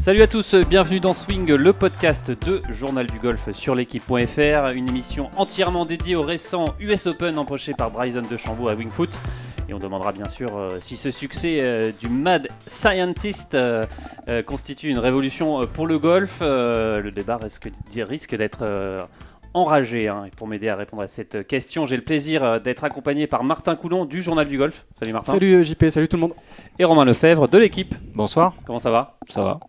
Salut à tous, bienvenue dans Swing, le podcast de Journal du Golf sur l'équipe.fr, une émission entièrement dédiée au récent US Open empoché par Bryson de Chambaud à Wingfoot. Et on demandera bien sûr euh, si ce succès euh, du Mad Scientist euh, euh, constitue une révolution euh, pour le golf. Euh, le débat risque, risque d'être euh, enragé. hein. Et pour m'aider à répondre à cette question, j'ai le plaisir euh, d'être accompagné par Martin Coulon du Journal du Golf. Salut Martin. Salut JP, salut tout le monde. Et Romain Lefebvre de l'équipe. Bonsoir. Comment ça va? Ça va.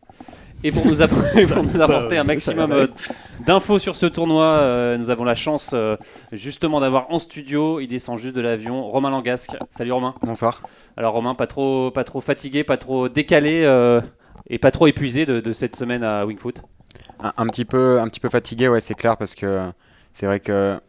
Et pour nous, app- pour nous apporter un maximum euh, d'infos sur ce tournoi, euh, nous avons la chance euh, justement d'avoir en studio, il descend juste de l'avion, Romain Langasque. Salut Romain. Bonsoir. Alors Romain, pas trop, pas trop fatigué, pas trop décalé euh, et pas trop épuisé de, de cette semaine à Wingfoot? Un, un petit peu, un petit peu fatigué, ouais, c'est clair, parce que c'est vrai que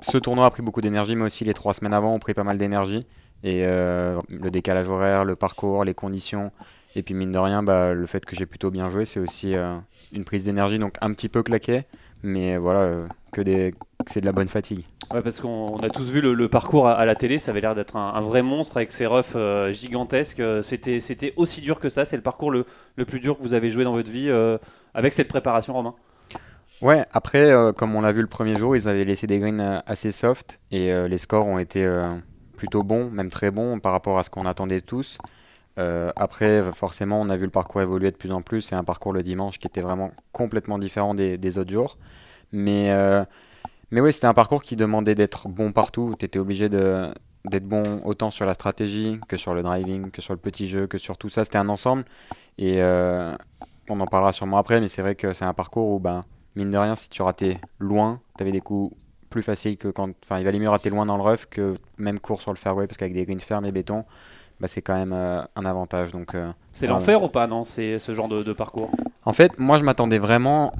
ce tournoi a pris beaucoup d'énergie, mais aussi les trois semaines avant ont pris pas mal d'énergie. Et euh, le décalage horaire, le parcours, les conditions, et puis mine de rien, bah, le fait que j'ai plutôt bien joué, c'est aussi euh, une prise d'énergie, donc un petit peu claqué, mais voilà, euh, que, des, que c'est de la bonne fatigue. Ouais, parce qu'on on a tous vu le, le parcours à, à la télé, ça avait l'air d'être un, un vrai monstre avec ses roughs euh, gigantesques. C'était, c'était aussi dur que ça, c'est le parcours le, le plus dur que vous avez joué dans votre vie euh, avec cette préparation, Romain? Ouais, après, euh, comme on l'a vu le premier jour, ils avaient laissé des greens assez soft et les scores ont été plutôt bons, même très bons par rapport à ce qu'on attendait tous. Euh, après, forcément, on a vu le parcours évoluer de plus en plus. C'est un parcours le dimanche qui était vraiment complètement différent des, autres jours. Mais, euh, mais oui, c'était un parcours qui demandait d'être bon partout. Tu étais obligé d'être bon autant sur la stratégie que sur le driving, que sur le petit jeu, que sur tout ça. C'était un ensemble. Et euh, on en parlera sûrement après, mais c'est vrai que c'est un parcours où, ben, mine de rien, si tu ratais loin, tu avais des coups plus faciles que quand. Enfin, il valait mieux rater loin dans le rough que même court sur le fairway, parce qu'avec des greens fermes et béton, bah, c'est quand même euh, un avantage. Donc, euh, C'est l'enfer ou pas, non C'est ce genre de, de parcours? En fait, moi, je m'attendais vraiment.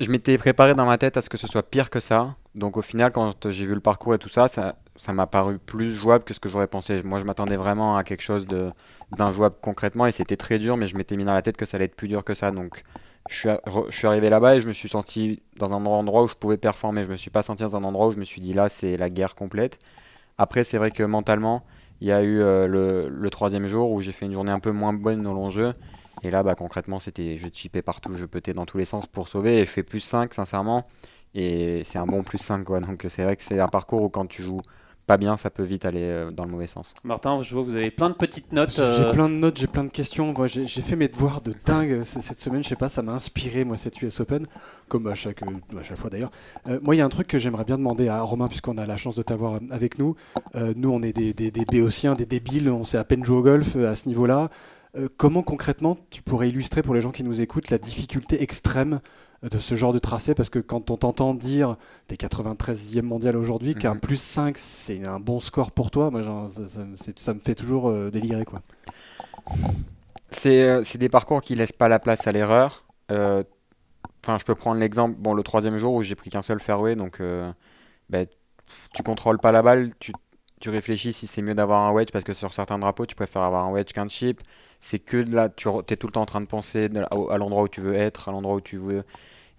Je m'étais préparé dans ma tête à ce que ce soit pire que ça. Donc, au final, quand j'ai vu le parcours et tout ça, ça ça m'a paru plus jouable que ce que j'aurais pensé. Moi, je m'attendais vraiment à quelque chose de d'injouable concrètement et c'était très dur, mais je m'étais mis dans la tête que ça allait être plus dur que ça. Donc, je suis, je suis arrivé là-bas et je me suis senti dans un endroit où je pouvais performer. Je me suis pas senti dans un endroit où je me suis dit là, c'est la guerre complète. Après, c'est vrai que mentalement, il y a eu euh, le, troisième jour où j'ai fait une journée un peu moins bonne au long jeu. Et là, bah, concrètement, c'était je chipais partout, je petais dans tous les sens pour sauver. Et je fais plus 5, sincèrement. Et c'est un bon plus 5, quoi. Donc, c'est vrai que c'est un parcours où quand tu joues pas bien, ça peut vite aller euh, dans le mauvais sens. Martin, je vois que vous avez plein de petites notes. J'ai euh, plein de notes, j'ai plein de questions. Moi, j'ai j'ai fait mes devoirs de dingue c- cette semaine. Je sais pas, ça m'a inspiré moi cette US Open, comme à chaque, euh, à chaque fois d'ailleurs. Euh, moi, il y a un truc que j'aimerais bien demander à Romain, puisqu'on a la chance de t'avoir euh, avec nous. Euh, nous, on est des, des, des béotiens, des débiles. On sait à peine jouer au golf euh, à ce niveau-là. Euh, comment concrètement tu pourrais illustrer pour les gens qui nous écoutent la difficulté extrême euh, de ce genre de tracé Parce que quand on t'entend dire t'es 93e mondial aujourd'hui, qu'un Mhm. plus 5 c'est un bon score pour toi, moi genre, ça, ça me- c'est- ça me fait toujours euh, délirer quoi. C'est euh, c'est des parcours qui laissent pas la place à l'erreur. Euh, Enfin, je peux prendre l'exemple, bon, le troisième jour où j'ai pris qu'un seul fairway, donc euh, ben, tu contrôles pas la balle, tu, tu réfléchis si c'est mieux d'avoir un wedge parce que sur certains drapeaux, tu préfères avoir un wedge qu'un chip. C'est que là, tu es tout le temps en train de penser à l'endroit où tu veux être, à l'endroit où tu veux.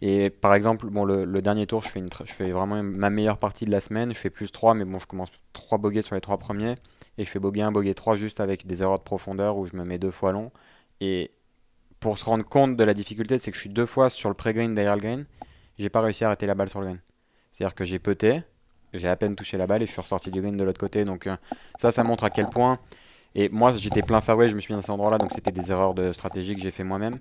Et par exemple, bon, le, dernier tour, je fais, vraiment ma meilleure partie de la semaine. Je fais plus 3, mais bon, je commence 3 bogeys sur les 3 premiers. Et je fais bogey 1, bogey 3 juste avec des erreurs de profondeur où je me mets deux fois long. Et pour se rendre compte de la difficulté, c'est que je suis deux fois sur le pré-green derrière le green. J'ai pas réussi à arrêter la balle sur le green. C'est-à-dire que j'ai puté, j'ai à peine touché la balle et je suis ressorti du green de l'autre côté. Donc euh, ça, ça montre à quel point. Et moi, j'étais plein fairway, je me suis mis dans cet endroit-là, donc c'était des erreurs de stratégie que j'ai fait moi-même.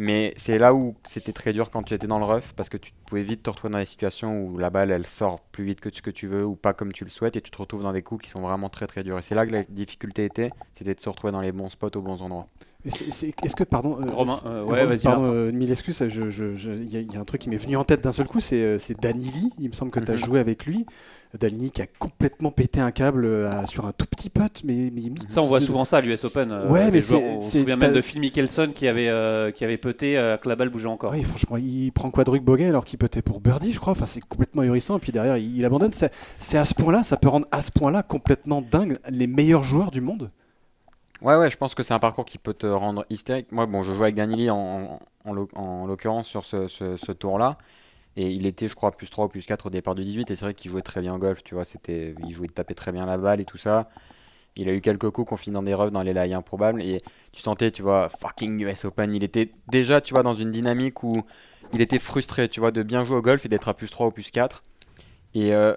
Mais c'est là où c'était très dur quand tu étais dans le rough, parce que tu pouvais vite te retrouver dans des situations où la balle, elle sort plus vite que ce que tu veux ou pas comme tu le souhaites, et tu te retrouves dans des coups qui sont vraiment très très durs. Et c'est là que la difficulté était, c'était de se retrouver dans les bons spots aux bons endroits. Est-ce que, pardon, euh, Romain, euh, ouais, pardon, euh, mille excuses, je- je- je- il y, a- il y a un truc qui m'est venu en tête d'un seul coup, c'est Danili, il me semble que tu as Mhm. joué avec lui. Danili qui a complètement pété un câble à- sur un tout petit putt, mais, mais Ça, on voit souvent ça à l'US Open. Ouais, mais c'est- On se souvient même de Phil Mickelson qui avait, qui avait que la balle bougeait encore. Oui, franchement, il prend quadruple bogey alors qu'il être pour birdie, je crois. Enfin, c'est complètement ahurissant. Et puis derrière, il, il abandonne. C'est à ce point-là, ça peut rendre à ce point-là complètement dingue les meilleurs joueurs du monde. Ouais, ouais, je pense que c'est un parcours qui peut te rendre hystérique. Moi, bon, je jouais avec Danili en, en, en l'oc- en l'occurrence sur ce, ce- tour-là. Et il était, je crois, plus 3 ou plus 4 au départ du 18. Et c'est vrai qu'il jouait très bien au golf, tu vois. C'était, il jouait de taper très bien la balle et tout ça. Il a eu quelques coups qu'on finit dans des refs dans les lays improbables. Et tu sentais, tu vois, fucking US Open. Il était déjà, tu vois, dans une dynamique où il était frustré, tu vois, de bien jouer au golf et d'être à plus 3 ou plus 4. Et euh,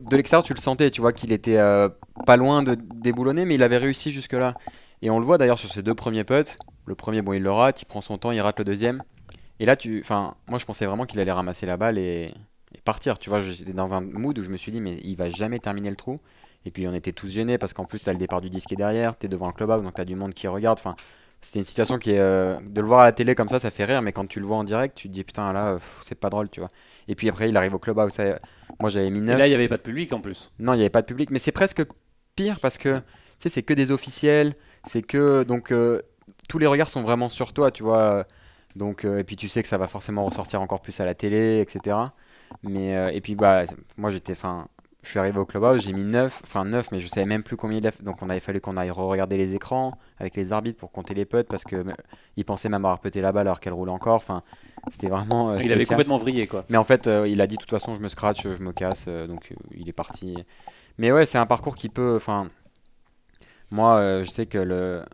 de l'extérieur, tu le sentais, tu vois, qu'il était euh, pas loin de déboulonner, mais il avait réussi jusque-là. Et on le voit d'ailleurs sur ses deux premiers putts. Le premier, bon, il le rate, il prend son temps, il rate le deuxième. Et là, tu, enfin, moi, je pensais vraiment qu'il allait ramasser la balle et, partir. Tu vois, j'étais dans un mood où je me suis dit, mais il va jamais terminer le trou. Et puis, on était tous gênés parce qu'en plus, tu as le départ du disque derrière, tu es devant le clubhouse, donc tu as du monde qui regarde. Enfin, c'était une situation qui est. Euh, de le voir à la télé comme ça, ça fait rire, mais quand tu le vois en direct, tu te dis, putain, là, c'est pas drôle, tu vois. Et puis après, il arrive au clubhouse. moi, j'avais mis 9. Et là, il n'y avait pas de public en plus. Non, il n'y avait pas de public, mais c'est presque pire parce que, tu sais, c'est que des officiels, c'est que. Donc, euh, tous les regards sont vraiment sur toi, tu vois. Donc, euh, et puis tu sais que ça va forcément ressortir encore plus à la télé, etc. Mais, et puis, bah, moi j'étais. Enfin, je suis arrivé au clubhouse, j'ai mis 9, enfin 9, mais je savais même plus combien il a fait. Donc, on avait fallu qu'on aille regarder les écrans avec les arbitres pour compter les putts parce que il pensait même avoir puté la balle alors qu'elle roule encore. Enfin, c'était vraiment. Euh, il avait complètement vrillé, quoi. Mais en fait, il a dit de toute façon, je me scratch, je me casse, donc il est parti. Mais ouais, c'est un parcours qui peut. Enfin, moi, je sais que le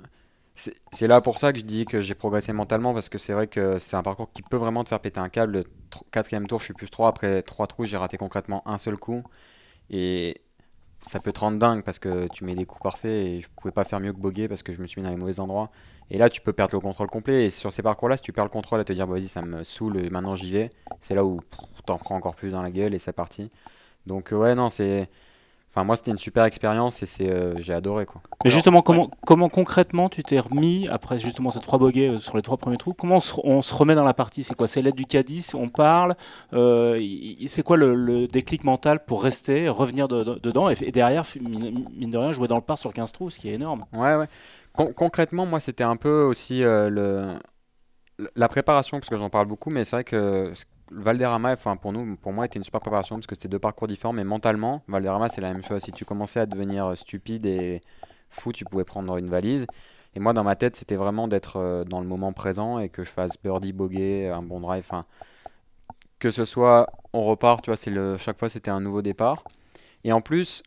c'est là pour ça que je dis que j'ai progressé mentalement parce que c'est vrai que c'est un parcours qui peut vraiment te faire péter un câble. Le quatrième tour, je suis plus 3. Après 3 trous, j'ai raté concrètement un seul coup. Et ça peut te rendre dingue parce que tu mets des coups parfaits et je pouvais pas faire mieux que boguer parce que je me suis mis dans les mauvais endroits. Et là, tu peux perdre le contrôle complet. Et sur ces parcours-là, si tu perds le contrôle à te dire, bah, vas-y, ça me saoule, maintenant j'y vais, c'est là où t'en prends encore plus dans la gueule et c'est parti. Donc, euh, ouais, non, c'est Enfin, moi, c'était une super expérience et c'est, euh, j'ai adoré. Quoi. Mais justement, comment, comment concrètement tu t'es remis après justement ces trois bogeys euh, sur les trois premiers trous? Comment on se, remet dans la partie? C'est quoi? C'est l'aide du caddie On parle euh, C'est quoi le, déclic mental pour rester, revenir dedans et, derrière, mine de rien, jouer dans le par sur 15 trous, ce qui est énorme Ouais, ouais. concrètement, moi, c'était un peu aussi le, la préparation, parce que j'en parle beaucoup, mais c'est vrai que Valderrama, enfin pour nous, pour moi, était une super préparation parce que c'était deux parcours différents, mais mentalement, Valderrama, c'est la même chose. Si tu commençais à devenir euh, stupide et fou, tu pouvais prendre une valise. Et moi, dans ma tête, c'était vraiment d'être euh, dans le moment présent et que je fasse birdie, bogey, un bon drive. Enfin, que ce soit, on repart, tu vois, chaque fois, c'était un nouveau départ. Et en plus,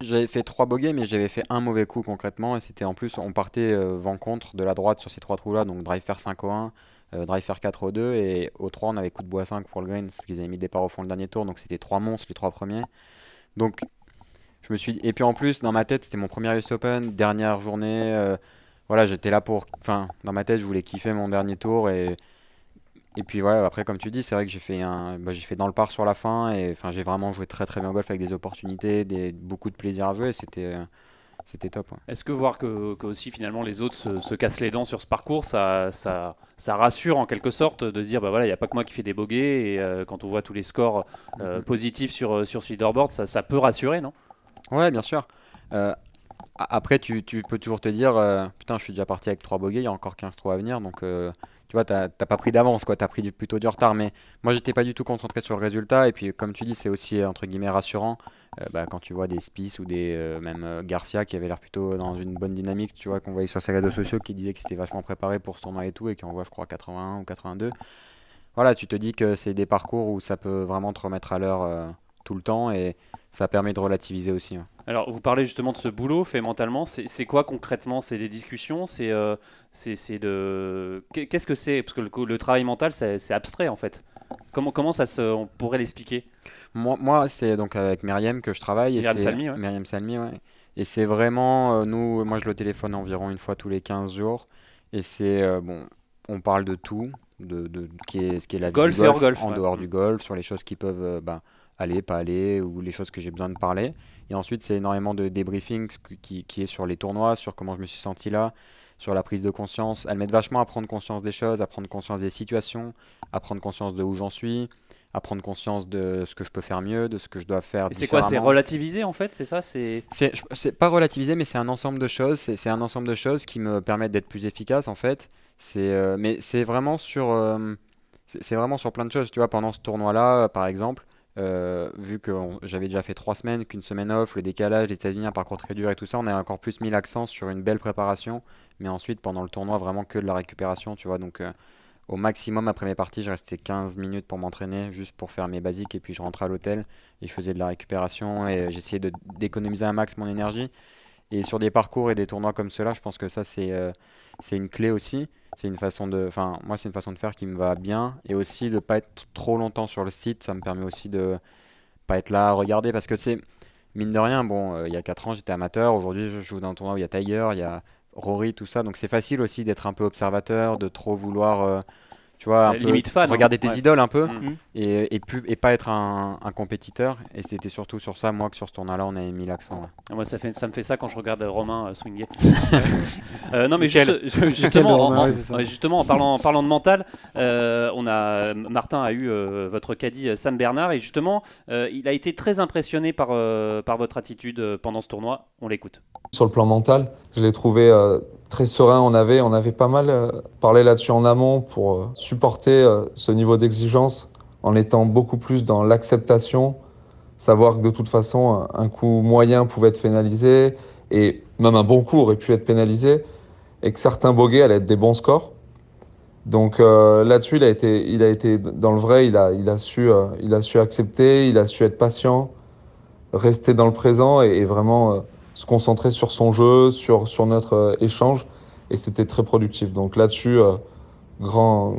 j'avais fait trois bogeys, mais j'avais fait un mauvais coup concrètement. Et c'était en plus, on partait euh, vent contre de la droite sur ces trois trous-là, donc drive faire 5 au 1 euh, drive faire 4 au 2 et au 3 on avait coup de bois 5 pour le green parce qu'ils avaient mis départ au fond le dernier tour donc c'était trois monstres les trois premiers. Donc je me suis et puis en plus dans ma tête c'était mon premier US Open dernière journée euh, voilà j'étais là pour enfin dans ma tête je voulais kiffer mon dernier tour et et puis ouais après comme tu dis c'est vrai que j'ai fait un bah, j'ai fait dans le parc sur la fin et enfin j'ai vraiment joué très très bien au golf avec des opportunités des beaucoup de plaisir à jouer c'était c'était top. Est-ce que voir que, aussi finalement les autres se, cassent les dents sur ce parcours, ça, ça, ça rassure en quelque sorte de dire bah voilà il n'y a pas que moi qui fais des et euh, quand on voit tous les scores euh, mhm. positifs sur euh, sur ce leaderboard, ça, ça peut rassurer non? Ouais bien sûr. Après tu, peux toujours te dire putain je suis déjà parti avec 3 bogeys, il y a encore 15 trous à venir donc tu vois, t'as pas pris d'avance, quoi, t'as pris plutôt du retard. Mais moi, j'étais pas du tout concentré sur le résultat. Et puis, comme tu dis, c'est aussi entre guillemets rassurant euh, bah, quand tu vois des Spice ou des euh, même euh, Garcia qui avait l'air plutôt dans une bonne dynamique, tu vois, qu'on voyait sur ses réseaux sociaux, qui disait que c'était vachement préparé pour ce tournoi et tout, et qui en voit, je crois, 81 ou 82. Voilà, tu te dis que c'est des parcours où ça peut vraiment te remettre à l'heure tout le temps et ça permet de relativiser aussi. Alors, vous parlez justement de ce boulot fait mentalement. C'est quoi concrètement? C'est des discussions? C'est c'est de. Qu'est-ce que c'est? Parce que le, le, travail mental, c'est abstrait en fait. Comment, comment ça se, on pourrait l'expliquer? Moi, moi c'est donc avec Myriam que je travaille. Myriam Salmi, ouais. Myriam Salmi, ouais. Et c'est vraiment, euh, nous, moi je le téléphone environ une fois tous les 15 jours. Et c'est, euh, bon, on parle de tout, de, de, qui est, ce qui est la golf, vie du golf, golf en dehors du golf, sur les choses qui peuvent euh, bah, aller, pas aller, ou les choses que j'ai besoin de parler. Et ensuite, c'est énormément de débriefing qui, qui, est sur les tournois, sur comment je me suis senti là, sur la prise de conscience. Elles m'aident vachement à prendre conscience des choses, à prendre conscience des situations, à prendre conscience de où j'en suis, à prendre conscience de ce que je peux faire mieux, de ce que je dois faire. Et c'est quoi C'est relativiser en fait C'est ça C'est pas relativiser, mais c'est un ensemble de choses. C'est un ensemble de choses qui me permettent d'être plus efficace en fait. C'est euh, mais c'est vraiment sur euh, c'est vraiment sur plein de choses. Tu vois, pendant ce tournoi-là, par exemple, euh, vu que j'avais déjà fait trois semaines, qu'une semaine off, le décalage, les États-Unis, un parcours très dur et tout ça, on a encore plus mis l'accent sur une belle préparation, mais ensuite pendant le tournoi, vraiment que de la récupération, tu vois. Donc euh, au maximum après mes parties, je restais 15 minutes pour m'entraîner, juste pour faire mes basiques, et puis je rentrais à l'hôtel et je faisais de la récupération et j'essayais d'économiser un max mon énergie. Et sur des parcours et des tournois comme cela, je pense que ça, c'est euh, une clé aussi. C'est une façon de. Moi, c'est une façon de faire qui me va bien. Et aussi de pas être trop longtemps sur le site. Ça me permet aussi de pas être là à regarder. Parce que c'est. Mine de rien, bon, euh, il y a 4 ans, j'étais amateur. Aujourd'hui, je joue dans un tournoi où il y a Tiger, il y a Rory, tout ça. Donc, c'est facile aussi d'être un peu observateur, de trop vouloir. Tu vois, un peu fan. hein. regarder tes Ouais. idoles un peu Mhm. et, et, plus, et pas être un, un compétiteur. Et c'était surtout sur ça, moi, que sur ce tournoi-là, on avait mis l'accent. ouais. Ah, Moi, ça, fait, ça me fait ça quand je regarde euh, Romain euh, swinguer. Euh, non, mais juste- justement, en, justement, parlant, en parlant de mental, euh, on a, Martin a eu euh, votre caddie Sam Bernard et justement, euh, il a été très impressionné par, euh, par votre attitude pendant ce tournoi. On l'écoute. Sur le plan mental, je l'ai trouvé euh, très serein. On avait, on avait pas mal euh, parlé là-dessus en amont pour euh, supporter euh, ce niveau d'exigence en étant beaucoup plus dans l'acceptation, savoir que de toute façon, un coup moyen pouvait être pénalisé et même un bon coup aurait pu être pénalisé et que certains bogeys allaient être des bons scores. Donc là-dessus, il a été, il a été dans le vrai. Il a, il a su, il a su accepter, il a su être patient, rester dans le présent et, vraiment se concentrer sur son jeu, sur, sur notre euh, échange. Et c'était très productif. Donc là-dessus, euh, grand,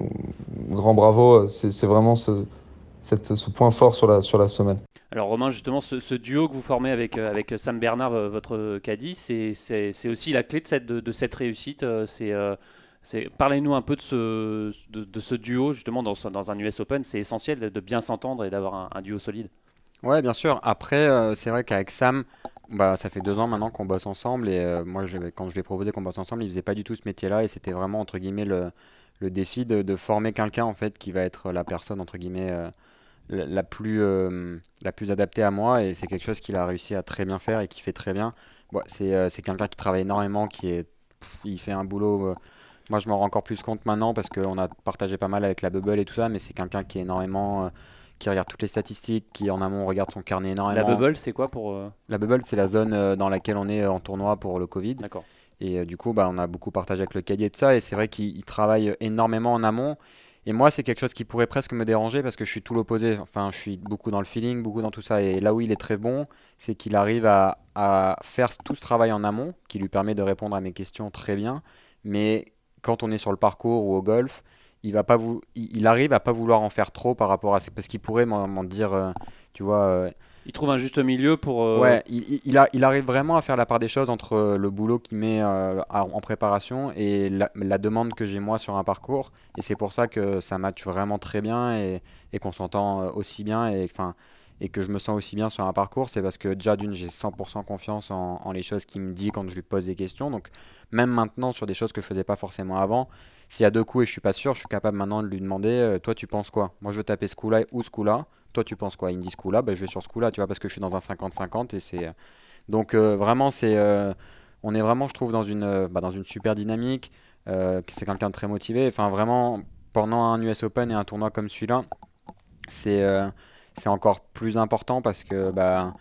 grand bravo. C'est c'est vraiment ce, cette- ce point fort sur la, sur la semaine. Alors Romain, justement, ce, ce duo que vous formez avec, euh, avec Sam Bernard, votre caddie, c'est- c'est c'est aussi la clé de cette, de, de cette réussite. euh, C'est euh, c'est- Parlez-nous un peu de ce, de, de ce duo, justement, dans, dans un US Open. C'est essentiel de, de bien s'entendre et d'avoir un, un duo solide. Ouais, bien sûr. Après, euh, c'est vrai qu'avec Sam, bah, ça fait deux ans maintenant qu'on bosse ensemble. Et euh, moi, je quand je lui ai proposé qu'on bosse ensemble, il faisait pas du tout ce métier-là. Et c'était vraiment, entre guillemets, le, le défi de, de former quelqu'un, en fait, qui va être la personne, entre guillemets, euh, la, plus, euh, la plus adaptée à moi. Et c'est quelque chose qu'il a réussi à très bien faire et qui fait très bien. C'est c'est quelqu'un qui travaille énormément, qui est, il fait un boulot. moi, je m'en rends encore plus compte maintenant parce qu'on a partagé pas mal avec la bubble et tout ça. Mais c'est quelqu'un qui est énormément. Qui regarde toutes les statistiques, qui en amont regarde son carnet La énormément. bubble, c'est quoi pour... euh, La bubble, c'est la zone euh, dans laquelle on est euh, en tournoi pour le Covid. D'accord. Et du coup, bah, on a beaucoup partagé avec le et tout ça. Et c'est vrai qu'il il travaille énormément en amont. Et moi, c'est quelque chose qui pourrait presque me déranger parce que je suis tout l'opposé. Enfin, je suis beaucoup dans le feeling, beaucoup dans tout ça. Et là où il est très bon, c'est qu'il arrive à, à faire tout ce travail en amont, qui lui permet de répondre à mes questions très bien. Mais quand on est sur le parcours ou au golf, il va pas il, arrive à pas vouloir en faire trop par rapport à ce- parce qu'il pourrait m'en dire, euh, tu vois. euh, Il trouve un juste milieu pour... euh, Ouais, il, il- il a- il arrive vraiment à faire la part des choses entre le boulot qu'il met en préparation et la, la demande que j'ai moi sur un parcours. Et c'est pour ça que ça match vraiment très bien et, et qu'on s'entend aussi bien et, enfin, et que je me sens aussi bien sur un parcours. C'est parce que déjà d'une, j'ai 100% confiance en, les choses qu'il me dit quand je lui pose des questions. Donc même maintenant sur des choses que je faisais pas forcément avant, s'il y a deux coups et je suis pas sûr, je suis capable maintenant de lui demander, euh, toi tu penses quoi? Moi je veux taper ce coup-là ou ce coup-là toi tu penses quoi? Il me dit ce coup-là, ben, je vais sur ce coup-là, tu vois, parce que je suis dans un 50-50 et c'est donc euh, vraiment c'est euh, on est vraiment je trouve dans une euh, bah, dans une super dynamique. euh, que c'est quelqu'un de très motivé. Enfin vraiment pendant un US Open et un tournoi comme celui-là, c'est euh, c'est encore plus important parce que bah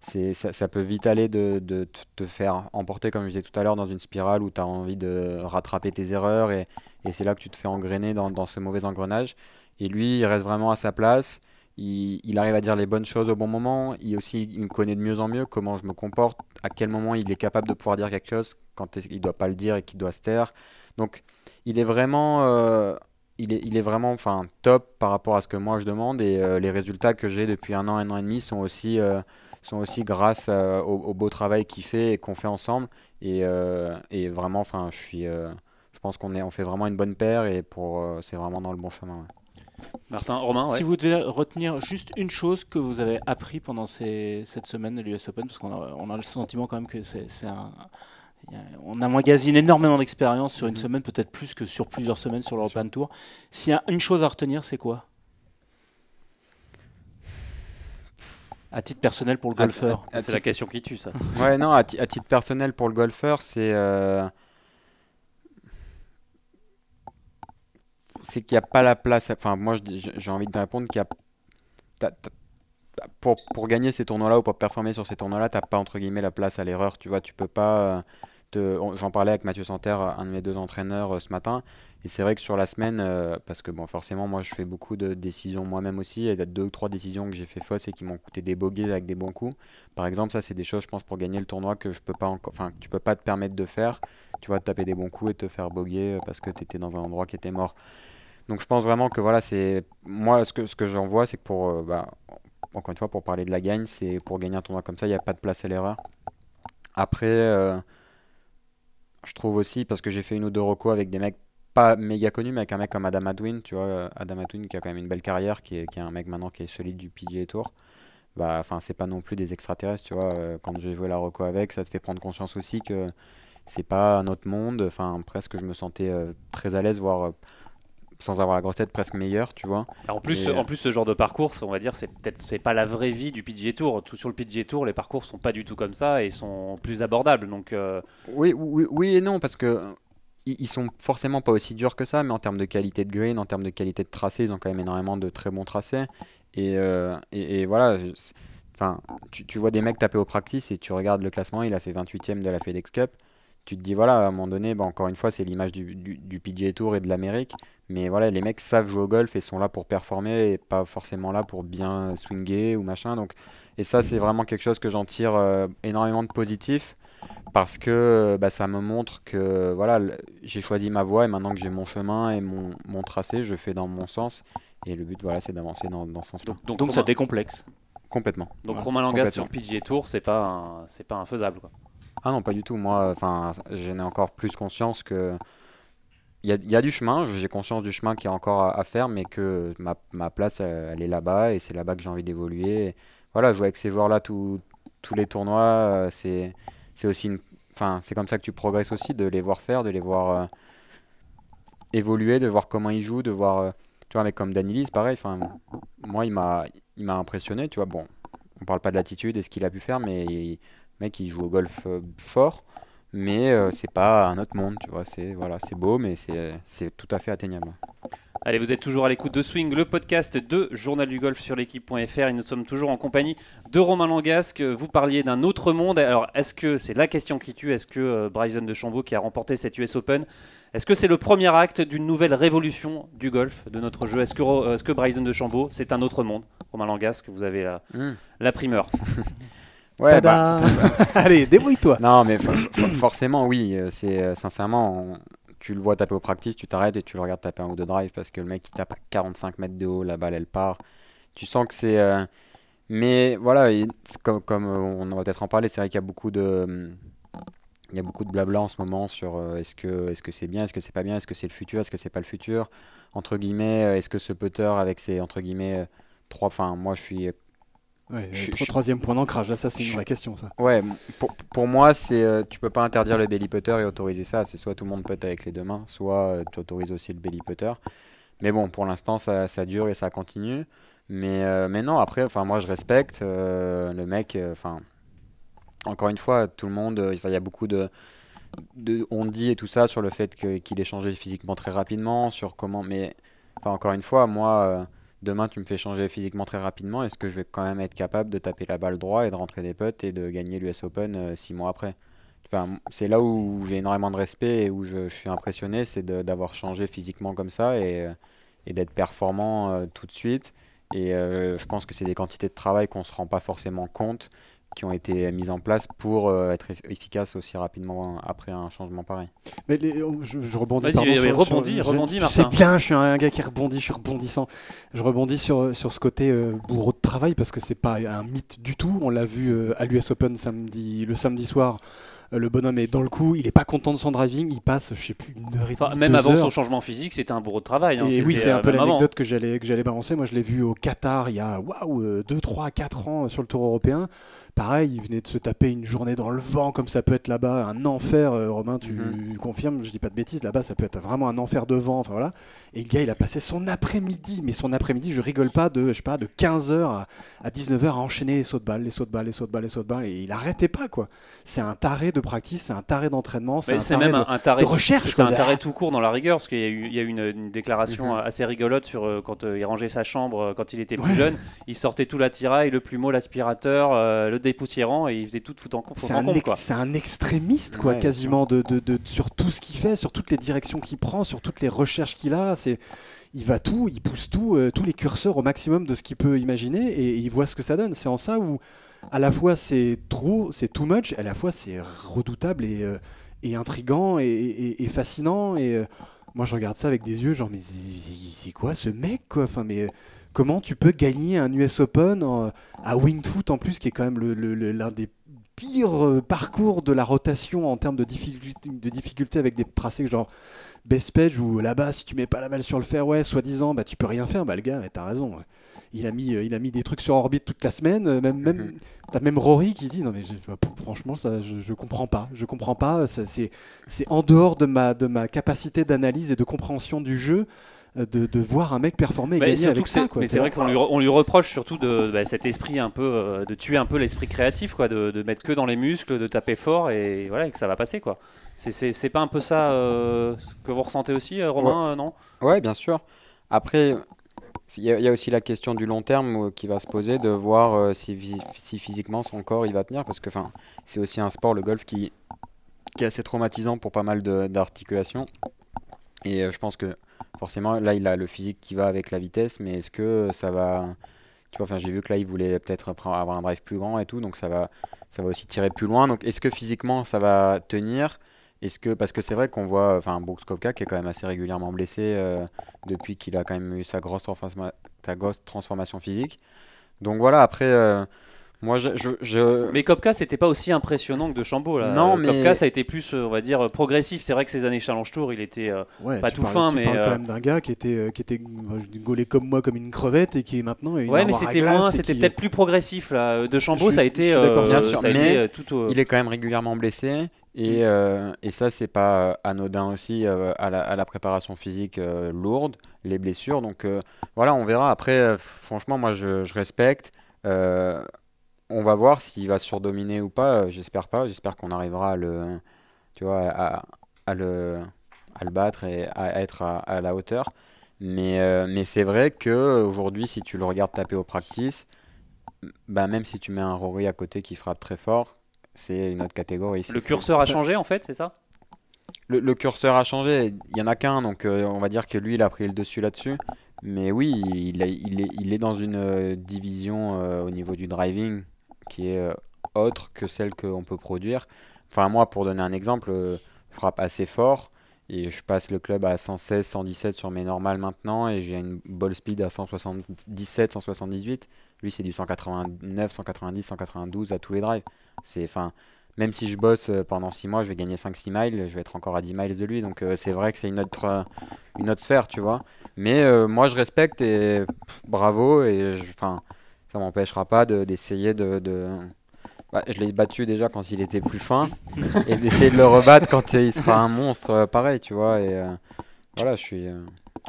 ça, ça peut vite aller de, de te- faire emporter comme je disais tout à l'heure dans une spirale où tu as envie de rattraper tes erreurs et, et c'est là que tu te fais engrainer dans, dans ce mauvais engrenage. Et lui, il reste vraiment à sa place. Il, il arrive à dire les bonnes choses au bon moment. Il aussi, il me connaît de mieux en mieux, comment je me comporte, à quel moment il est capable de pouvoir dire quelque chose, quand il doit pas le dire et qu'il doit se taire. Donc, il est vraiment, euh, il est, il est vraiment, enfin, top par rapport à ce que moi je demande et euh, les résultats que j'ai depuis un an, un an et demi sont aussi, euh, sont aussi grâce euh, au, au beau travail qu'il fait et qu'on fait ensemble. Et, euh, et vraiment, enfin, je suis, euh, je pense qu'on est, on fait vraiment une bonne paire et pour, euh, c'est vraiment dans le bon chemin. ouais. Martin, Romain, ouais. Si vous devez retenir juste une chose que vous avez appris pendant ces- cette semaine de l'US Open, parce qu'on a, on a le sentiment quand même que c'est c'est un. On a magasiné énormément d'expérience sur une Mhm. semaine, peut-être plus que sur plusieurs semaines sur l'European Tour. S'il y a une chose à retenir, c'est quoi? À titre personnel pour le golfeur. c'est la question qui tue, ça. Ouais, non, à, ti- à titre personnel pour le golfeur, c'est euh, c'est qu'il n'y a pas la place. Enfin, moi, j'ai envie de répondre qu'il y a pour, pour gagner ces tournois-là ou pour performer sur ces tournois-là, t'as pas entre guillemets la place à l'erreur. Tu vois, tu peux pas. euh, te- J'en parlais avec Mathieu Santerre, un de mes deux entraîneurs, euh, ce matin. Et c'est vrai que sur la semaine, euh, parce que bon, forcément, moi, je fais beaucoup de décisions moi-même aussi. Il y a deux ou trois décisions que j'ai fait fausses et qui m'ont coûté des bogeys avec des bons coups. Par exemple, ça, c'est des choses, je pense, pour gagner le tournoi que je peux pas enfin, tu peux pas te permettre de faire. Tu vois, de taper des bons coups et te faire boguer parce que tu étais dans un endroit qui était mort. Donc, je pense vraiment que voilà, c'est moi, ce que ce que j'en vois, c'est que pour, euh, bah, encore une fois, pour parler de la gagne, c'est pour gagner un tournoi comme ça, il n'y a pas de place à l'erreur. Après, euh, je trouve aussi, parce que j'ai fait une ou deux recos avec des mecs pas méga connus, mais avec un mec comme Adam Adwin, tu vois, Adam Adwin qui a quand même une belle carrière, qui est, qui est un mec maintenant qui est solide du PGA Tour. Bah, enfin, c'est pas non plus des extraterrestres, tu vois. euh, Quand j'ai joué la reco avec, ça te fait prendre conscience aussi que c'est pas un autre monde. Enfin, presque, je me sentais euh, très à l'aise, voire euh, sans avoir la grosse tête, presque meilleur, tu vois. Alors, en plus, Et, euh, en plus, ce genre de parcours, on va dire, c'est peut-être c'est pas la vraie vie du PGA Tour. Tout sur le PGA Tour, les parcours sont pas du tout comme ça et sont plus abordables. Donc, euh, Oui, oui, oui et non, parce que euh, ils sont forcément pas aussi durs que ça, mais en termes de qualité de green, en termes de qualité de tracé, ils ont quand même énormément de très bons tracés. Et, euh, et, et voilà, enfin, tu, tu vois des mecs taper au practice et tu regardes le classement, il a fait 28ème de la FedEx Cup. Tu te dis, voilà, à un moment donné, bah, encore une fois, c'est l'image du, du, du PGA Tour et de l'Amérique. Mais voilà, les mecs savent jouer au golf et sont là pour performer et pas forcément là pour bien swinguer ou machin. Donc, et ça, c'est vraiment quelque chose que j'en tire euh, énormément de positif parce que euh, bah, ça me montre que voilà, j'ai choisi ma voie et maintenant que j'ai mon chemin et mon, mon tracé, je fais dans mon sens. Et le but, voilà, c'est d'avancer dans, dans ce sens-là. donc, donc, Donc ça décomplexe. Complètement. donc Romain Langas sur. PGA Tour, c'est pas un- c'est pas infaisable. Quoi. Ah non, pas du tout. Moi, enfin, j'en ai encore plus conscience que il y a, du chemin. J'ai conscience du chemin qu'il y a encore à, faire, mais que ma, ma place, elle, est là-bas et c'est là-bas que j'ai envie d'évoluer. Voilà, jouer avec ces joueurs-là tous les tournois, euh, c'est aussi une, enfin, c'est comme ça que tu progresses aussi, de les voir faire, de les voir euh, évoluer, de voir comment ils jouent, de voir, euh, tu vois, un mec comme c'est pareil. Enfin, moi, il m'a, impressionné. Tu vois, bon, on parle pas de l'attitude et ce qu'il a pu faire, mais il- mec, il joue au golf fort, mais euh, c'est pas un autre monde, tu vois. C'est voilà, c'est beau, mais c'est tout à fait atteignable. Allez, vous êtes toujours à l'écoute de Swing, le podcast de Journal du Golf sur l'équipe.fr et nous sommes toujours en compagnie de Romain Langasque. Vous parliez d'un autre monde. Alors, est-ce que c'est la question qui tue Est-ce que euh, Bryson de Chambaud qui a remporté cette US Open Est-ce que c'est le premier acte d'une nouvelle révolution du golf, de notre jeu? Est-ce que, euh, que Bryson de Chambaud, c'est un autre monde? Romain Langasque, vous avez la, Hmm. la primeur. Ouais, bah, Allez, débrouille-toi. Non, mais for- for- forcément, oui. euh, C'est euh, sincèrement, on- tu le vois taper au practice, tu t'arrêtes et tu le regardes taper un ou deux drives parce que le mec il tape à 45 mètres de haut, la balle elle part. Tu sens que c'est. euh, Mais voilà, comme, comme on va peut-être en parler, c'est vrai qu'il y a beaucoup de. hum, Il y a beaucoup de blabla en ce moment sur euh, est-ce que est-ce que c'est bien, est-ce que c'est pas bien, est-ce que c'est le futur, est-ce que c'est pas le futur? Entre guillemets, est-ce que ce putter avec ses entre guillemets trois. Enfin, moi je suis Ouais, Je- je- troisième point d'ancrage, là, ça c'est je- vraie question, ça. Ouais, pour, pour moi, c'est euh, tu peux pas interdire le belly putter et autoriser ça. C'est soit tout le monde putt avec les deux mains, soit euh, tu autorises aussi le belly putter. Mais bon, pour l'instant, ça, ça dure et ça continue. Mais, euh, mais non, après, enfin, moi, je respecte euh, le mec. Enfin, encore une fois, tout le monde, il y a beaucoup de, de on dit et tout ça sur le fait qu'il est changé physiquement très rapidement, sur comment. Mais enfin, encore une fois, moi. Euh, Demain, tu me fais changer physiquement très rapidement. Est-ce que je vais quand même être capable de taper la balle droit et de rentrer des putts et de gagner l'US Open euh, six mois après? Enfin, c'est là où j'ai énormément de respect et où je, suis impressionné, c'est d'avoir changé physiquement comme ça et, euh, d'être performant euh, tout de suite. Et euh, je pense que c'est des quantités de travail qu'on ne se rend pas forcément compte qui ont été mises en place pour euh, être eff- efficace aussi rapidement après un changement pareil. Mais les- je, je rebondis. Pardon, sur- oui, sur- rebondis, je- rebondis, tu Martin. sais bien, je suis un gars qui rebondit, je suis rebondissant. Je rebondis sur, sur ce côté euh, bourreau de travail parce que c'est pas un mythe du tout. On l'a vu euh, à l'US Open samedi, le samedi soir. Le bonhomme est dans le coup, il est pas content de son driving, il passe, je sais plus, une heure et Enfin, demie, même deux avant heures. son changement physique, c'était un bourreau de travail. hein. Et oui, c'est un peu l'anecdote que j'allais que j'allais balancer. Moi, je l'ai vu au Qatar il y a waouh 2 3 4 ans sur le Tour européen. Pareil, il venait de se taper une journée dans le vent comme ça peut être là-bas, un enfer. euh, Romain, tu Mhm. confirmes Je dis pas de bêtises. Là-bas, ça peut être vraiment un enfer de vent. Enfin voilà. Et le gars, il a passé son après-midi, mais son après-midi, je rigole pas, de je sais pas de 15h à, à 19h à enchaîner les sauts de balles, les sauts de balles, les sauts de balles, les sauts de balles, et il arrêtait pas quoi. C'est un taré de practice, c'est un taré d'entraînement, c'est un même de- un, taré de recherche, C'est un taré tout court dans la rigueur, parce qu'il y a eu, il y a eu une, une déclaration Mhm. assez rigolote sur euh, quand euh, il rangeait sa chambre quand il était plus Ouais. jeune. Il sortait tout l'attirail, le plumeau, l'aspirateur, le dépoussiérant, et il faisait tout foutre en compte. C'est en un, compte, ex- quoi. c'est un extrémiste, quoi, Ouais, quasiment, de, de- de- sur tout ce qu'il fait, sur toutes les directions qu'il prend, sur toutes les recherches qu'il a. C'est, il va tout, il pousse tout, euh, tous les curseurs au maximum de ce qu'il peut imaginer et, il voit ce que ça donne. C'est en ça où, à la fois, c'est trop, c'est too much, à la fois, c'est redoutable et, euh, et intrigant et, et- et fascinant. Et euh, moi, je regarde ça avec des yeux, genre, mais c'est- quoi ce mec, quoi? Enfin, mais. Comment tu peux gagner un US Open en- à Winged Foot en plus, qui est quand même le- le- le- l'un des pire euh, parcours de la rotation en termes de difficulté, de difficulté avec des tracés genre Bespage où là-bas si tu mets pas la balle sur le fairway soi-disant bah tu peux rien faire bah le gars mais t'as raison ouais. il a mis euh, il a mis des trucs sur orbite toute la semaine euh, même même Mhm. t'as même Rory qui dit non mais je- bah, franchement ça je, je comprends pas je comprends pas c'est c'est en dehors de ma de ma capacité d'analyse et de compréhension du jeu de, de voir un mec performer et Mais gagner avec ça quoi mais c'est vrai qu'on lui, re- on lui reproche surtout de bah, cet esprit un peu euh, de tuer un peu l'esprit créatif quoi de, de mettre que dans les muscles de taper fort et voilà et que ça va passer quoi c'est c'est c'est pas un peu ça euh, que vous ressentez aussi euh, Romain euh, non? Ouais, bien sûr. Après, il y, a il y a aussi la question du long terme euh, qui va se poser, de voir euh, si, physiquement son corps il va tenir, parce que enfin, c'est aussi un sport, le golf, qui, qui est assez traumatisant pour pas mal de- d'articulations. Et euh, je pense que forcément, là, il a le physique qui va avec la vitesse, mais est-ce que ça va... Tu vois, enfin, j'ai vu que là, il voulait peut-être avoir un drive plus grand et tout, donc ça va, ça va aussi tirer plus loin. Donc, est-ce que physiquement, ça va tenir? Est-ce que parce que c'est vrai qu'on voit enfin Brooks Koepka qui est quand même assez régulièrement blessé euh, depuis qu'il a quand même eu sa grosse, transforma- sa grosse transformation physique. Donc voilà, après euh, moi je, je, je- mais Kopka c'était pas aussi impressionnant que de Chambaud là Non, Euh, mais- Kopka ça a été plus euh, on va dire progressif c'est vrai que ces années Challenge Tour il était euh, Ouais, Pas tout parles- fin, tu mais, parles euh, quand même d'un gars qui était, euh, qui était euh, gaulé comme moi, comme une crevette, et qui est maintenant une ouais mais c'était moins c'était qui- peut-être plus progressif là de Chambaud ça a je été suis d'accord. euh, Bien sûr, ça a mais été euh, tout au- il est quand même régulièrement blessé et, euh, et ça c'est pas euh, anodin aussi euh, à, la, à la préparation physique euh, lourde, les blessures. Donc euh, voilà, on verra. Après, euh, franchement, moi je, je respecte. Euh, on va voir s'il va surdominer ou pas. euh, J'espère pas. J'espère qu'on arrivera à le, tu vois, à, à le, à le battre et à, être à, à la hauteur. Mais, euh, mais c'est vrai que aujourd'hui, si tu le regardes taper au practice, bah, même si tu mets un Rory à côté qui frappe très fort, c'est une autre catégorie. le curseur a changé en fait c'est ça? Le, le curseur a changé. Il y en a qu'un, donc euh, on va dire que lui, il a pris le dessus là-dessus. Mais oui, il, a- il est, il est dans une division euh, au niveau du driving qui est euh, autre que celle qu'on peut produire. Enfin, moi, pour donner un exemple, euh, je frappe assez fort et je passe le club à 116, 117 sur mes normales maintenant et j'ai une ball speed à 177, 178. Lui, c'est du 189, 190, 192 à tous les drives. C'est, enfin, même si je bosse euh, pendant 6 mois, je vais gagner 5-6 miles, je vais être encore à 10 miles de lui. Donc c'est vrai que c'est une autre, une autre sphère, tu vois. Mais moi, je respecte et bravo. Et enfin, ça m'empêchera pas de- d'essayer de. de- Bah, je l'ai battu déjà quand il était plus fin et d'essayer de le rebattre quand il sera un monstre euh, pareil, tu vois. Et euh, voilà, je suis. euh,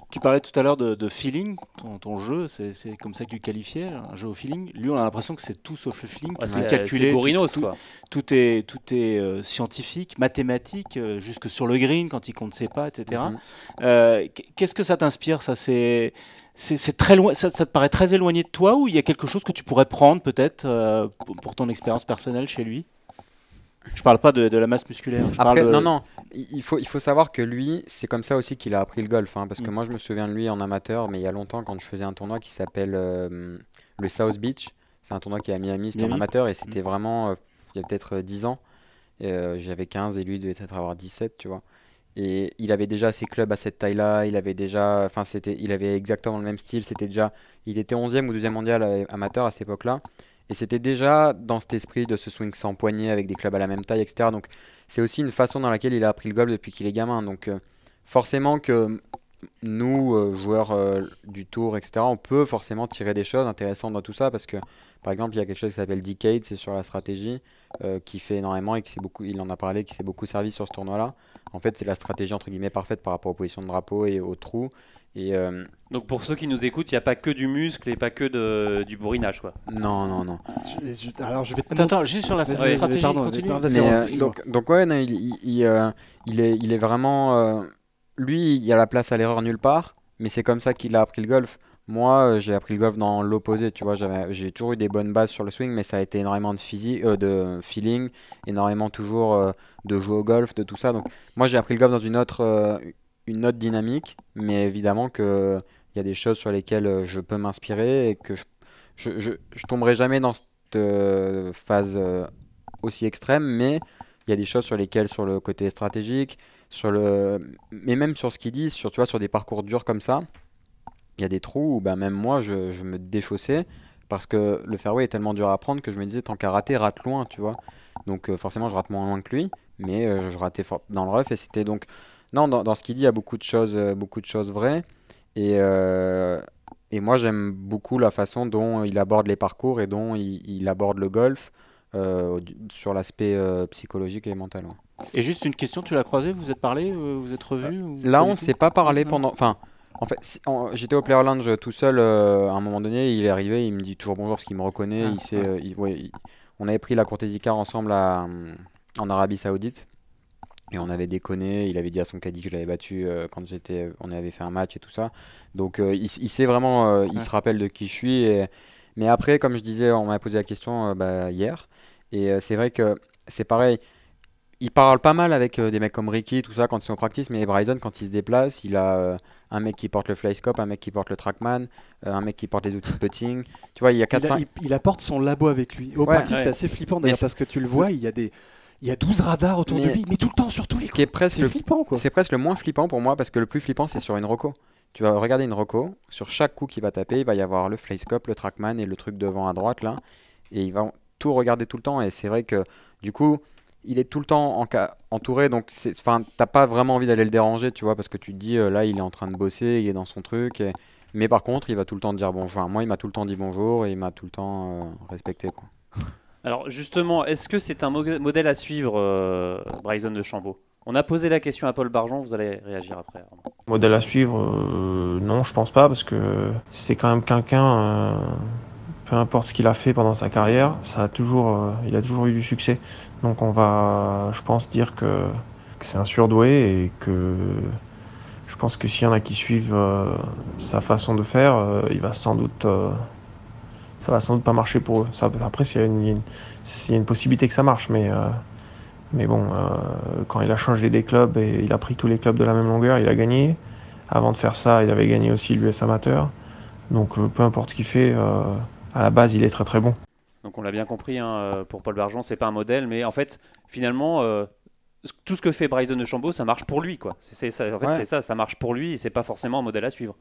Tu parlais tout à l'heure de, de feeling, ton, ton jeu, c'est c'est comme ça que tu le qualifiais, un jeu au feeling. Lui, on a l'impression que c'est tout sauf le feeling, tout Ouais, est calculé, c'est tout- tout, quoi tout est, tout est euh, scientifique, mathématique, euh, jusque sur le green quand il compte ses pas, etc. Euh, qu- Qu'est-ce que ça t'inspire ça c'est c'est très loin, ça, ça te paraît très éloigné de toi ou il y a quelque chose que tu pourrais prendre peut-être euh, pour, ton expérience personnelle chez lui? Je parle pas de, de la masse musculaire. Je parle Après, de- non, non, il faut, il faut savoir que lui, c'est comme ça aussi qu'il a appris le golf. hein, parce que Mm. moi, je me souviens de lui en amateur, mais il y a longtemps, quand je faisais un tournoi qui s'appelle euh, le South Beach. C'est un tournoi qui est à Miami, c'était en amateur, et c'était vraiment, euh, il y a peut-être euh, 10 ans. J'avais 15 et lui devait peut-être avoir 17, tu vois. Et il avait déjà ses clubs à cette taille-là, il avait déjà, enfin c'était, il avait exactement le même style, c'était déjà, il était 11e ou 12e mondial amateur à cette époque-là, et c'était déjà dans cet esprit de ce swing sans poignée avec des clubs à la même taille, etc. Donc c'est aussi une façon dans laquelle il a appris le golf depuis qu'il est gamin. Donc euh, forcément que nous, euh, joueurs euh, du tour, etc., on peut forcément tirer des choses intéressantes dans tout ça parce que Par exemple, il y a quelque chose qui s'appelle Decade, c'est sur la stratégie, euh, qui fait énormément et qui s'est beaucoup, il en a parlé, qui s'est beaucoup servi sur ce tournoi-là. En fait, c'est la stratégie entre guillemets parfaite par rapport aux positions de drapeau et aux trous. Et euh, Donc pour ceux qui nous écoutent, il n'y a pas que du muscle et pas que de, du bourrinage. Quoi. non, non, non. Je- je- alors je vais te Attends, juste sur la Ouais, stratégie, pardon, continue. pardon, Mais, euh, donc, donc ouais, non, il, il- il, euh, il est, il est vraiment. euh, lui, il y a la place à l'erreur nulle part, mais c'est comme ça qu'il a appris le golf. Moi, euh, j'ai appris le golf dans l'opposé, tu vois. J'ai toujours eu des bonnes bases sur le swing, mais ça a été énormément de, physique, euh, de feeling, énormément toujours euh, de jouer au golf, de tout ça. Donc, moi, j'ai appris le golf dans une autre, dynamique, mais évidemment que il y a des choses sur lesquelles je peux m'inspirer et que je, tomberai jamais dans cette phase aussi extrême, mais il y a des choses sur lesquelles, sur le côté stratégique, sur le, mais même sur ce qu'il dit, sur, tu vois, sur des parcours durs comme ça, il y a des trous où ben, même moi, je, je me déchaussais parce que le fairway est tellement dur à prendre que je me disais, tant qu'à rater, rate loin, tu vois. Donc euh, forcément, je rate moins loin que lui, mais euh, je ratais fort dans le rough et c'était donc... Non, dans, dans ce qu'il dit, il y a beaucoup de choses, euh, beaucoup de choses vraies. Et, et moi, j'aime beaucoup la façon dont il aborde les parcours et dont il, il aborde le golf euh, sur l'aspect euh, psychologique et mental. ouais. Et juste une question, tu l'as croisé, vous êtes parlé, vous êtes revu Là, on tout s'est pas parlé pendant. Enfin, en fait, j'étais au Player Lounge tout seul euh, à un moment donné. Il est arrivé, il me dit toujours bonjour parce qu'il me reconnaît. Ah, il sait, ouais. euh, il- ouais, il- on avait pris la courtésie car ensemble à, euh, en Arabie Saoudite. Et on avait déconné, il avait dit à son caddie que je l'avais battu euh, quand j'étais, on avait fait un match et tout ça. Donc euh, il, sait vraiment, euh, il se rappelle de qui je suis. et- Mais après, comme je disais, on m'a posé la question euh, bah, hier. Et euh, c'est vrai que c'est pareil. Il parle pas mal avec euh, des mecs comme Ricky, tout ça, quand ils sont en practice. Mais Bryson, quand il se déplace, il a euh, un mec qui porte le flyscope, un mec qui porte le trackman, euh, un mec qui porte les outils de putting. Tu vois, il y a Il, a- 4-5. il- il apporte son labo avec lui. Au Ouais, ouais. c'est assez flippant d'ailleurs parce que tu le vois, il y a des, il y a 12 radars autour de lui, mais tout le temps sur tous les Ce qui est presque C'est le flippant quoi. C'est presque le moins flippant pour moi parce que le plus flippant c'est sur une roco. Tu vas regarder une roco, sur chaque coup qu'il va taper, il va y avoir le flyscope, le trackman et le truc devant à droite là. Et il va tout regarder tout le temps. Et c'est vrai que du coup, il est tout le temps en ca- entouré. Donc c'est- enfin, t'as pas vraiment envie d'aller le déranger, tu vois, parce que tu te dis euh, là il est en train de bosser, il est dans son truc. et- Mais par contre, il va tout le temps te dire bonjour. Moi, il m'a tout le temps dit bonjour et il m'a tout le temps euh, respecté. Quoi. Alors justement, est-ce que c'est un mo- modèle à suivre, euh, Bryson de Chambaud? On a posé la question à Paul Barjon, vous allez réagir après. Modèle à suivre, euh, non, je pense pas, parce que c'est quand même quelqu'un, euh, peu importe ce qu'il a fait pendant sa carrière, ça a toujours, euh, il a toujours eu du succès. Donc on va, je pense, dire que, c'est un surdoué et que je pense que s'il y en a qui suivent euh, sa façon de faire, euh, il va sans doute, euh, ça va sans doute pas marcher pour eux. Après, s'il y, a une- possibilité que ça marche, mais mais bon, quand il a changé des clubs et il a pris tous les clubs de la même longueur, il a gagné. Avant de faire ça, il avait gagné aussi l'US amateur. Donc peu importe ce qu'il fait, à la base, il est très très bon. Donc on l'a bien compris, hein, euh, pour Paul Barjon, c'est pas un modèle, mais en fait, finalement, euh, tout ce que fait Bryson de Chambaud, ça marche pour lui, quoi. C'est ça, en fait, Ouais. c'est ça, ça marche pour lui et c'est pas forcément un modèle à suivre.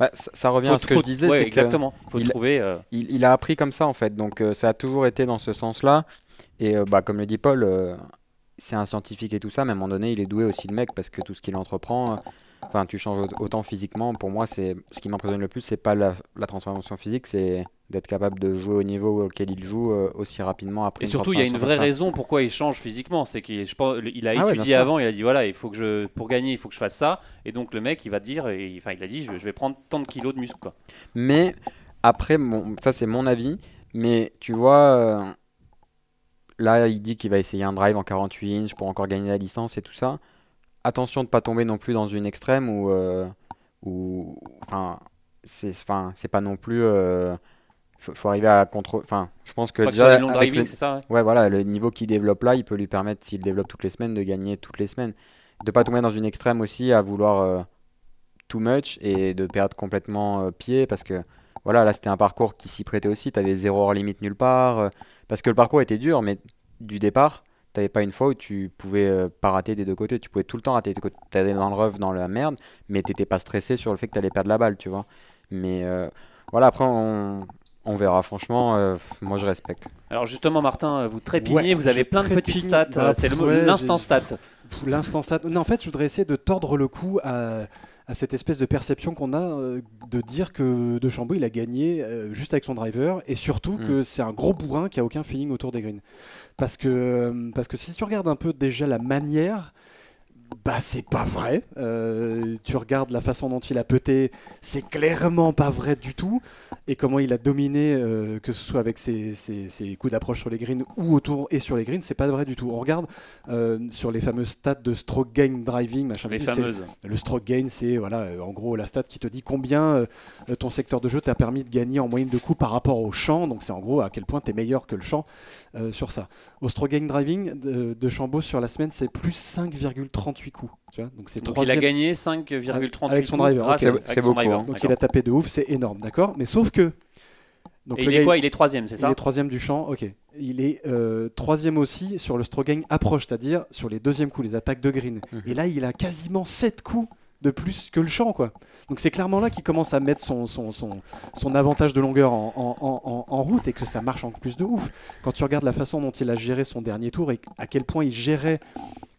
Bah, ça, ça revient Faut- à ce que je disais. ouais, c'est que- exactement. Faut il- trouver. euh, il, il a appris comme ça en fait, donc euh, ça a toujours été dans ce sens-là. Et euh, bah, comme le dit Paul, euh, c'est un scientifique et tout ça, mais à un moment donné, il est doué aussi le mec parce que tout ce qu'il entreprend, euh, enfin, tu changes au- autant physiquement. Pour moi, c'est ce qui m'impressionne le plus, c'est pas la, la transformation physique, c'est d'être capable de jouer au niveau auquel il joue euh, aussi rapidement après. Et surtout, il y a une vraie raison pourquoi il change physiquement. C'est qu'il je pense, il a Ah étudié avant, il a dit voilà, il faut que je, pour gagner, il faut que je fasse ça. Et donc le mec, il va dire, et, enfin, il a dit, je, je vais prendre tant de kilos de muscle, quoi. Mais après, bon, ça c'est mon avis. Mais tu vois, euh, là il dit qu'il va essayer un drive en 48 inches pour encore gagner la distance et tout ça. Attention de pas tomber non plus dans une extrême où, euh, où enfin, c'est, enfin, c'est pas non plus. euh, faut, faut arriver à contrôler. Enfin, je pense que déjà driving, le- ça. ouais. Ouais, voilà, le niveau qu'il développe là, il peut lui permettre, s'il développe toutes les semaines, de gagner toutes les semaines. De pas tomber dans une extrême aussi à vouloir euh, too much et de perdre complètement euh, pied parce que voilà, là c'était un parcours qui s'y prêtait aussi. Tu avais zéro hors limite nulle part euh, parce que le parcours était dur, mais du départ, t'avais pas une fois où tu pouvais euh, pas rater des deux côtés. Tu pouvais tout le temps rater des deux côtés. T'allais dans le rough, dans la merde, mais t'étais pas stressé sur le fait que t'allais perdre la balle, tu vois. Mais euh, voilà, après on, on verra. Franchement, euh, moi je respecte. Alors justement, Martin, vous trépignez, Ouais, vous avez plein de petites stats. Bah, c'est le mot- ouais, l'instant stat. L'instant stat. Non, en fait, je voudrais essayer de tordre le cou à, à cette espèce de perception qu'on a euh, de dire que De Chambeau il a gagné euh, juste avec son driver et surtout Mm. que c'est un gros bourrin qui a aucun feeling autour des greens. Parce que, euh, parce que si tu regardes un peu déjà la manière, bah c'est pas vrai. Euh, tu regardes la façon dont il a peté, c'est clairement pas vrai du tout. Et comment il a dominé, euh, que ce soit avec ses, ses- ses coups d'approche sur les greens ou autour et sur les greens, c'est pas vrai du tout. On regarde euh, sur les fameux stats de stroke gain driving, machin. Les fameuses. le stroke gain, c'est voilà, en gros la stat qui te dit combien ton secteur de jeu t'a permis de gagner en moyenne de coups par rapport au champ. Donc c'est en gros à quel point tu es meilleur que le champ euh, sur ça. Au stroke gain driving de, de Chambaud sur la semaine, c'est plus 5,38 coups. Tu vois donc c'est Donc il a gagné 5,38 Avec son coups driver, C'est beaucoup, driver, hein. Donc il a tapé de ouf, c'est énorme, d'accord Mais sauf que. Donc Et il est quoi? Il est troisième, c'est il ça? est troisième du champ, ok. Il est euh, troisième aussi sur le stroke gain approche, c'est-à-dire sur les deuxièmes coups, les attaques de green. Mhm. Et là, il a quasiment 7 coups de plus que le champ, quoi. Donc c'est clairement là qu'il commence à mettre son, avantage de longueur en- en route et que ça marche en plus de ouf. Quand tu regardes la façon dont il a géré son dernier tour et à quel point il gérait,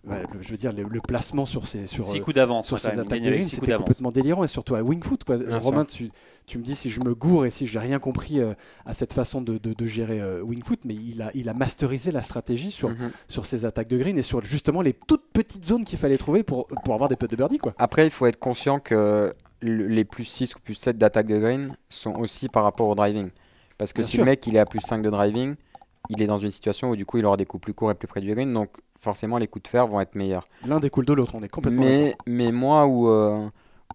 le- je veux dire, le, le placement sur ses, sur, 6 euh, coups d'avance. sur. Il attaques de six c'était complètement délirant et surtout à Wingfoot. Quoi. Bien Romain, tu, tu me dis si je me gourre et si j'ai rien compris euh, à cette façon de, de- de gérer euh, Wingfoot, mais il a, il a masterisé la stratégie sur, sur ses attaques de green et sur justement les toutes petites zones qu'il fallait trouver pour, pour avoir des putts de birdie. Quoi. Après, il faut être conscient que le- les plus 6 ou plus 7 d'attaque de green sont aussi par rapport au driving. Parce que Bien si sûr. le mec il est à plus 5 de driving, il est dans une situation où du coup il aura des coups plus courts et plus près du green, donc forcément les coups de fer vont être meilleurs. L'un découle de l'autre, on est complètement. Mais, mais moi, où, euh,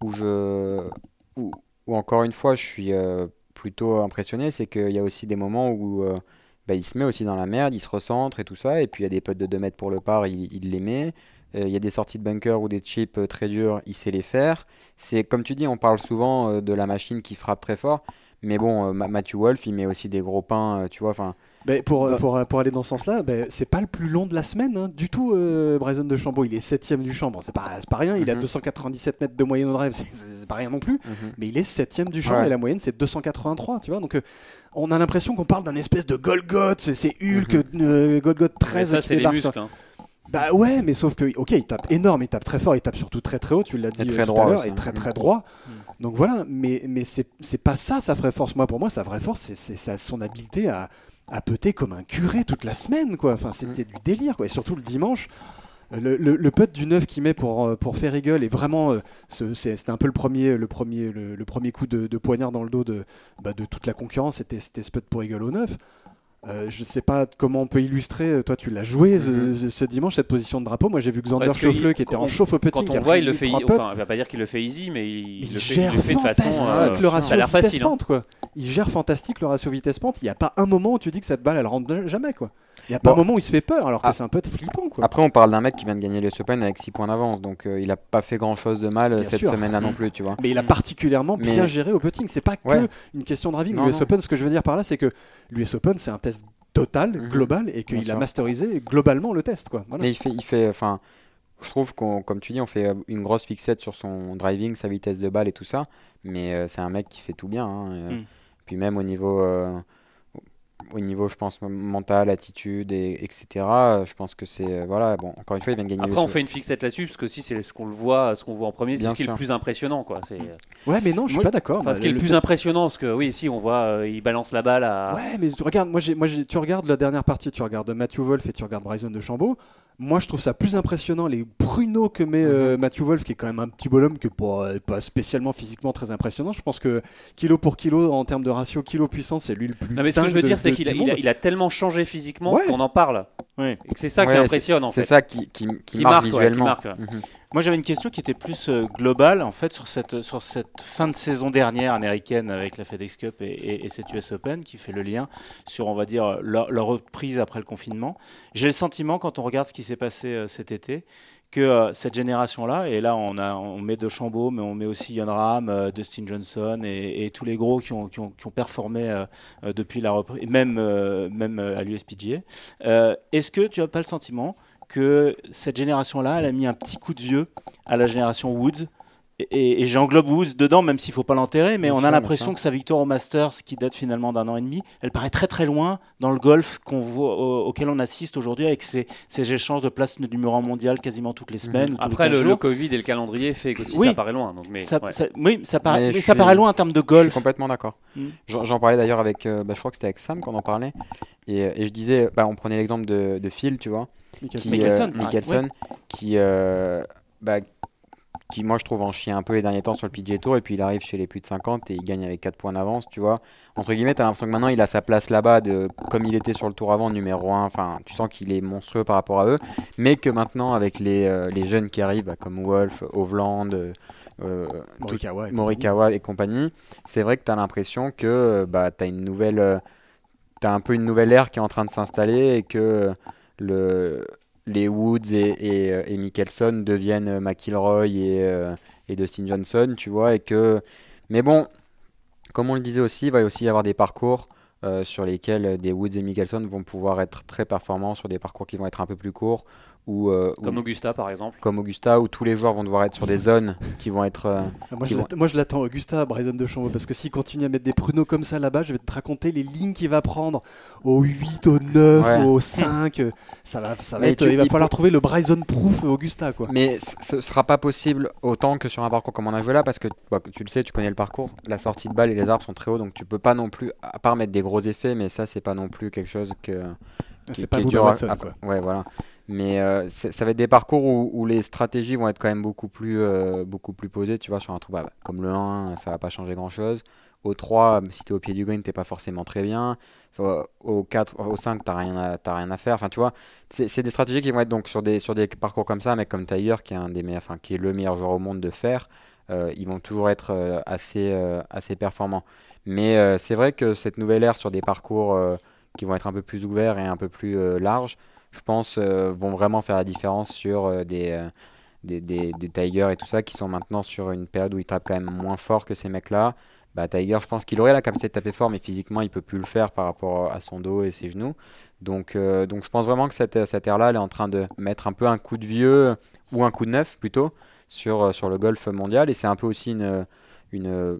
où je. Où, où encore une fois, je suis euh, plutôt impressionné, c'est qu'il y a aussi des moments où euh, bah, il se met aussi dans la merde, il se recentre et tout ça, et puis il y a des putts de 2 mètres pour le par, il, il les met. Il y a des sorties de bunker ou des chips très durs, il sait les faire. C'est comme tu dis, on parle souvent de la machine qui frappe très fort. Mais bon, Ma- Matthew Wolf, il met aussi des gros pains, tu vois. Enfin, Ben, pour, euh, Bah. pour, pour aller dans ce sens-là, ben, c'est pas le plus long de la semaine hein, du tout, euh, Bryson de Chambaud. Il est septième du champ. Bon, c'est pas, pas rien. Il a Mhm. 297 mètres de moyenne au drive, c'est- pas rien non plus. mhm. mais il est septième du champ Ouais. et la moyenne c'est 283, tu vois. Donc euh, on a l'impression qu'on parle d'un espèce de Golgoth, c'est- Hulk, euh, Golgoth Mais 13 ça, qui les muscles. hein. Bah ouais, mais sauf que, ok, il tape énorme, il tape très fort, il tape surtout très très haut, tu l'as dit euh, très tout droit à l'heure, et très très droit. Mm. Donc voilà, mais, mais c'est pas ça sa vraie force. Moi, pour moi, sa vraie force, c'est- son habileté à, à peter comme un curé toute la semaine, quoi. Enfin, c'était du délire, quoi. Et surtout le dimanche. Le, le, le putt du 9 qu'il met pour, euh, pour faire eagle est vraiment. euh, C'était un peu le premier, le premier, le, le premier coup de, de poignard dans le dos de, bah, de toute la concurrence. C'était c'était ce putt pour eagle au 9. Euh, je sais pas comment on peut illustrer. Toi, tu l'as joué ce- Mhm. ce, ce dimanche, cette position de drapeau. Moi, j'ai vu Xander il- qui était en chauffe au putting. Quand on voit, il le fait. Enfin, il va pas dire qu'il le fait easy, mais il, Il le fait, il gère le fait de façon. fantastique euh, le ratio ça a l'air facile. hein. quoi. Il gère fantastique le ratio vitesse-pente. Il n'y a pas un moment où tu dis que cette balle, elle rentre jamais, quoi. Il n'y a pas Bon. un moment où il se fait peur, alors que Ah. c'est un peu flippant, quoi. Après, on parle d'un mec qui vient de gagner l'US Open avec 6 points d'avance, donc euh, il a pas fait grand chose de mal Bien cette semaine-là non plus, tu vois. Mais il a particulièrement Mais- bien géré au putting. C'est pas que une question de driving. L'US. Open, ce que je veux dire par là, c'est que l'US Open, c'est un test total, Mhm. global, et qu'il a masterisé globalement le test, quoi. Voilà. Mais il fait, il fait, enfin, je trouve qu'on, comme tu dis, on fait euh, une grosse fixette sur son driving, sa vitesse de balle et tout ça, mais euh, c'est un mec qui fait tout bien. hein, et, Mm. Puis même au niveau, euh, au niveau, je pense mental, attitude, et, etc. euh, Je pense que c'est, euh, voilà, bon, encore une fois, il vient de gagner. Après, on fait une fixette là-dessus parce que si c'est ce qu'on le voit, ce qu'on voit en premier, c'est ce qui est le plus impressionnant, quoi. C'est Ouais, mais non, je suis Moi- pas d'accord. enfin, ce qui est le le- plus impressionnant, parce que oui, si on voit, euh, il balance la balle à. Ouais, mais tu regardes, moi, j'ai, moi j'ai- tu regardes la dernière partie, tu regardes Matthew Wolf et tu regardes Bryson de Chambaud. Moi, je trouve ça plus impressionnant les pruneaux que met euh, Mhm. Matthew Wolf, qui est quand même un petit bonhomme que pas, pas spécialement physiquement très impressionnant. Je pense que kilo pour kilo, en termes de ratio kilo-puissance, c'est lui le plus. Non, mais ce que je veux de- dire, c'est qu'il a, du il a, monde. il a tellement changé physiquement Ouais. qu'on en parle. Oui. Et que c'est ça qui Ouais, impressionne, en C'est fait. ça qui, qui, qui Qui marque, marque, ouais, qui visuellement. marque, ouais. Mhm. Moi, j'avais une question qui était plus euh, globale, en fait, sur cette, sur cette fin de saison dernière américaine avec la FedEx Cup et, et- et cette US Open, qui fait le lien sur, on va dire, leur, reprise après le confinement. J'ai le sentiment, quand on regarde ce qui s'est passé euh, cet été, que euh, cette génération-là, et là on, met De Chambaud, mais on met aussi Jon Rahm, euh, Dustin Johnson et, tous les gros qui ont, qui ont, performé depuis la reprise, même, même à l'USPGA. Est-ce que tu n'as pas le sentiment que cette génération-là, elle a mis un petit coup de vieux à la génération Woods et, et j'englobe Woods dedans, même s'il faut pas l'enterrer, mais Bien on a l'impression que sa victoire au Masters, qui date finalement d'un an et demi, elle paraît très très loin dans le golf qu'on voit, au- auquel on assiste aujourd'hui avec ces, ces échanges de places numéro 1 mondial quasiment toutes les semaines ou tous Après, les 15 le. Covid et le calendrier fait Oui. ça paraît loin. Donc, mais, Ça, ouais. ça- oui, ça paraît, Mais mais ça suis- paraît loin en termes de Je suis golf. complètement d'accord. Mm. J'en parlais d'ailleurs avec, euh, bah, je crois que c'était avec Sam qu'on en parlait. Et, et je disais, bah, on prenait l'exemple de, de Phil, tu vois, Mickelson. qui, Mickelson, euh, ouais. Mickelson, qui, euh, bah, qui, moi, je trouve en chie un peu les derniers temps sur le PGA Tour. Et puis il arrive chez les plus de 50 et il gagne avec 4 points d'avance, tu vois. Entre guillemets, t'as l'impression que maintenant il a sa place là-bas, de, comme il était sur le tour avant, numéro 1. Enfin, tu sens qu'il est monstrueux par rapport à eux. Mais que maintenant, avec les, euh, les jeunes qui arrivent, bah, comme Wolf, Hovland, euh, euh, Morikawa. et Morikawa et compagnie, c'est vrai que tu as l'impression que bah, tu as une nouvelle. euh, t'as un peu une nouvelle ère qui est en train de s'installer et que le, les Woods et, et, euh, Mickelson deviennent euh, McIlroy et, euh, et Dustin Johnson, tu vois. Et que... Mais bon, comme on le disait aussi, il va aussi y avoir des parcours sur lesquels des Woods et Mickelson vont pouvoir être très performants sur des parcours qui vont être un peu plus courts. Euh, Comme Augusta, par exemple. comme Augusta, où tous les joueurs vont devoir être sur des zones qui vont être. euh, Ah, Moi, qui je vont- l'attends- moi, je l'attends, Augusta, à Bryson de Chambeau, parce que s'il continue à mettre des pruneaux comme ça là-bas, je vais te raconter les lignes qu'il va prendre au 8, au 9, Ouais. au 5. euh, Ça va, ça va être, tu- il va il falloir peut- trouver le Bryson Proof Augusta, quoi. Mais ce sera pas possible autant que sur un parcours comme on a joué là parce que bah, tu le sais, tu connais le parcours. La sortie de balle et les arbres sont très hauts donc tu peux pas non plus, à part mettre des gros effets, mais ça c'est pas non plus quelque chose que. qui- C'est pas qui est Bubba dur à- Watson, à- quoi. Ouais, voilà. Mais euh, ça va être des parcours où, les stratégies vont être quand même beaucoup plus, euh, beaucoup plus posées. Tu vois, sur un trou bah, comme le 1, ça va pas changer grand chose. Au 3, si t'es au pied du green, t'es pas forcément très bien. Au 4, au 5, t'as rien, rien à faire. Enfin, tu vois, c'est des stratégies qui vont être donc sur des, sur des parcours comme ça, mais comme Tiger, qui est, un des meilleurs, enfin, qui est le meilleur joueur au monde de faire, euh, ils vont toujours être assez, assez performants. Mais c'est vrai que cette nouvelle ère sur des parcours qui vont être un peu plus ouverts et un peu plus larges, je pense, euh, vont vraiment faire la différence sur euh, des, euh, des, des, des Tiger et tout ça qui sont maintenant sur une période où ils tapent quand même moins fort que ces mecs-là. Bah, Tiger, je pense qu'il aurait la capacité de taper fort, mais physiquement, il peut plus le faire par rapport à son dos et ses genoux. Donc, donc je pense vraiment que cette, cette ère-là, elle est en train de mettre un peu un coup de vieux, ou un coup de neuf plutôt, sur, sur le golf mondial. Et c'est un peu aussi une, une,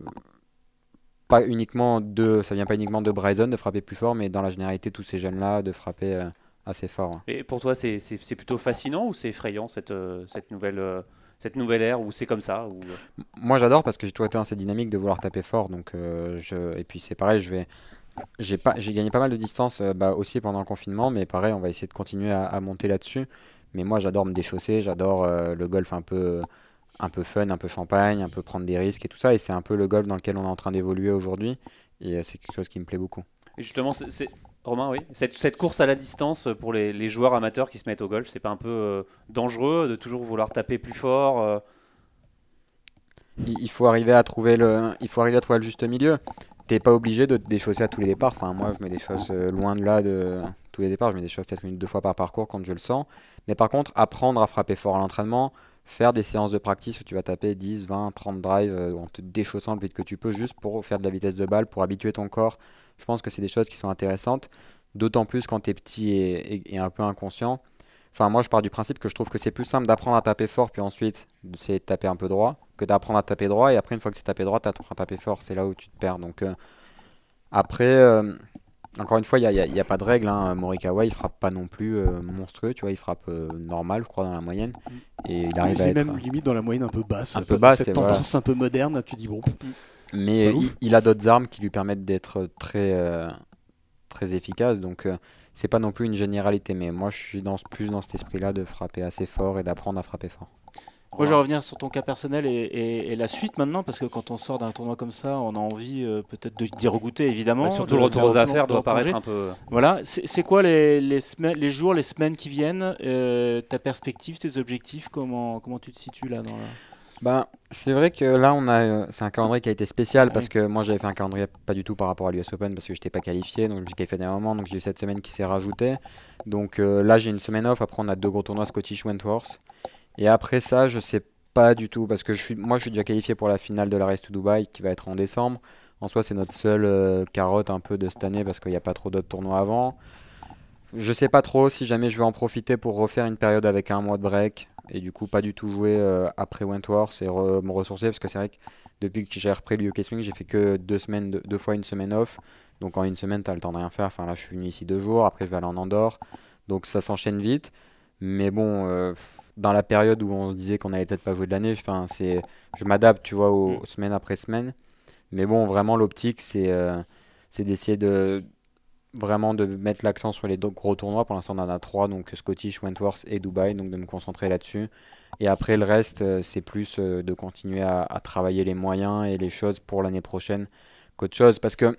pas uniquement de, ça vient pas uniquement de Bryson de frapper plus fort, mais dans la généralité, tous ces jeunes-là, de frapper assez fort. hein. Et pour toi, c'est plutôt fascinant ou c'est effrayant cette, euh, cette, nouvelle, euh, cette nouvelle ère ou c'est comme ça euh, Moi, j'adore parce que j'ai toujours été dans cette dynamique de vouloir taper fort. Donc, euh, je... Et puis, c'est pareil, je vais. J'ai pas... j'ai gagné pas mal de distance euh, bah, aussi pendant le confinement, mais pareil, on va essayer de continuer à, à monter là-dessus. Mais moi, j'adore me déchausser, j'adore euh, le golf un peu, un peu fun, un peu champagne, un peu prendre des risques et tout ça. Et c'est un peu le golf dans lequel on est en train d'évoluer aujourd'hui. Et c'est quelque chose qui me plaît beaucoup. Et justement, c'est- Romain, oui. Cette, course à la distance euh, pour les, joueurs amateurs qui se mettent au golf, c'est pas un peu euh, dangereux de toujours vouloir taper plus fort euh, il faut arriver à trouver le, il faut arriver à trouver le juste milieu. T'es pas obligé de te déchausser à tous les départs. Enfin, moi, je mets des choses loin de là de tous les départs. Je mets des choses peut-être une deux fois par parcours quand je le sens. Mais par contre, apprendre à frapper fort à l'entraînement, faire des séances de practice où tu vas taper 10, 20, 30 drives en te déchaussant le vite que tu peux, juste pour faire de la vitesse de balle, pour habituer ton corps. Je pense que c'est des choses qui sont intéressantes. D'autant plus quand tu es petit et, et- et un peu inconscient. Enfin, moi, je pars du principe que je trouve que c'est plus simple d'apprendre à taper fort, puis ensuite d'essayer de taper un peu droit, que d'apprendre à taper droit. Et après, une fois que tu tapé droit, tu apprends à taper fort. C'est là où tu te perds. Donc, euh, après, euh, encore une fois, il n'y a, pas de règle. Hein. Morikawa, il frappe pas non plus euh, monstrueux. Tu vois, il frappe euh, normal, je crois, dans la moyenne. Et il arrive Il à est être. même limite dans la moyenne un peu basse. Un peu basse, Cette voilà. tendance un peu moderne, tu dis bon. Mais il, a d'autres armes qui lui permettent d'être très, euh, très efficace. Donc, euh, c'est pas non plus une généralité. Mais moi, je suis dans, plus dans cet esprit-là de frapper assez fort et d'apprendre à frapper fort. Moi, je vais revenir sur ton cas personnel et, et- et la suite maintenant, parce que quand on sort d'un tournoi comme ça, on a envie euh, peut-être de- d'y regoûter, évidemment. bah, Surtout de- le retour aux affaires doit paraître un peu. Voilà, c'est c'est quoi les, les, semaines, les jours, les semaines qui viennent euh, Ta perspective, tes objectifs comment, comment tu te situes là dans la... Ben, c'est vrai que là, on a, euh, c'est un calendrier qui a été spécial parce que moi, j'avais fait un calendrier pas du tout par rapport à l'US Open parce que je n'étais pas qualifié, donc je me suis qualifié d'un moment, donc j'ai eu cette semaine qui s'est rajoutée. Donc euh, là, j'ai une semaine off. Après, on a deux gros tournois Scottish Wentworth. Et après ça, je sais pas du tout parce que je suis, moi, je suis déjà qualifié pour la finale de la Race to Dubai qui va être en décembre. En soi, c'est notre seule euh, carotte un peu de cette année parce qu'il n'y a pas trop d'autres tournois avant. Je sais pas trop si jamais je vais en profiter pour refaire une période avec un mois de break. Et du coup pas du tout jouer euh, après Wentworth et re- me ressourcer parce que c'est vrai que depuis que j'ai repris le UK Swing, j'ai fait que deux semaines, deux, deux fois une semaine off. Donc en une semaine, tu as le temps de rien faire. Enfin là, je suis venu ici deux jours, après je vais aller en Andorre. Donc ça s'enchaîne vite. Mais bon, euh, dans la période où on se disait qu'on allait peut-être pas jouer de l'année, enfin, c'est, je m'adapte, tu vois, aux, Mm. aux semaines après semaine. Mais bon, vraiment, l'optique, c'est euh, c'est d'essayer de vraiment de mettre l'accent sur les gros tournois. Pour l'instant, on en a trois, donc Scottish, Wentworth et Dubaï, donc de me concentrer là-dessus. Et après, le reste, euh, c'est plus euh, de continuer à, travailler les moyens et les choses pour l'année prochaine qu'autre chose. Parce que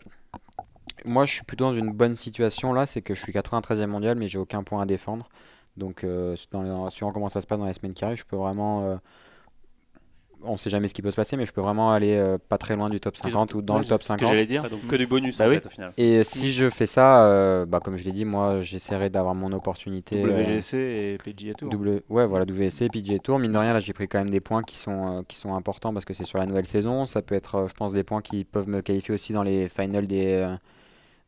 moi, je suis plutôt dans une bonne situation là, c'est que je suis 93e mondial, mais j'ai aucun point à défendre. Donc, euh, suivant comment ça se passe dans les semaines qui arrivent, je peux vraiment. On sait jamais ce qui peut se passer, mais je peux vraiment aller euh, pas très loin du top 50 ou dans Ouais, le top c'est ce que 50. j'allais dire. Donc que du bonus Bah en oui. fait au final. Et si je fais ça, euh, bah, comme je l'ai dit, moi j'essaierai d'avoir mon opportunité. euh, WGC et PGA Tour. W- ouais, voilà, WSC, PGA Tour. Mine de rien, là j'ai pris quand même des points qui sont, euh, qui sont importants parce que c'est sur la nouvelle saison. Ça peut être, euh, je pense, des points qui peuvent me qualifier aussi dans les finals des, euh,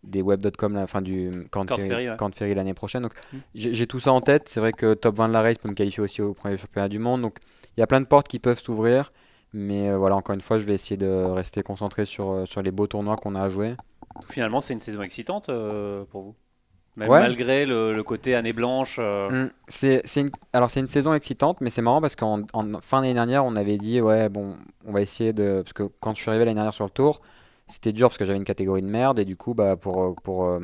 des web.com, la fin du Corn Ferry, ouais. L'année prochaine. Donc Mm. j'ai j'ai tout ça en tête. C'est vrai que top 20 de la race peut me qualifier aussi au premier championnat du monde. Donc il y a plein de portes qui peuvent s'ouvrir. Mais euh, voilà, encore une fois, je vais essayer de rester concentré sur, euh, sur les beaux tournois qu'on a à jouer. Finalement, c'est une saison excitante euh, pour vous? Même Ouais. malgré le, le côté année blanche. euh, Mm, C'est, une, alors c'est une saison excitante, mais c'est marrant parce qu'en en fin d'année dernière, on avait dit ouais bon, on va essayer de parce que quand je suis arrivé l'année dernière sur le tour, c'était dur parce que j'avais une catégorie de merde et du coup bah pour pour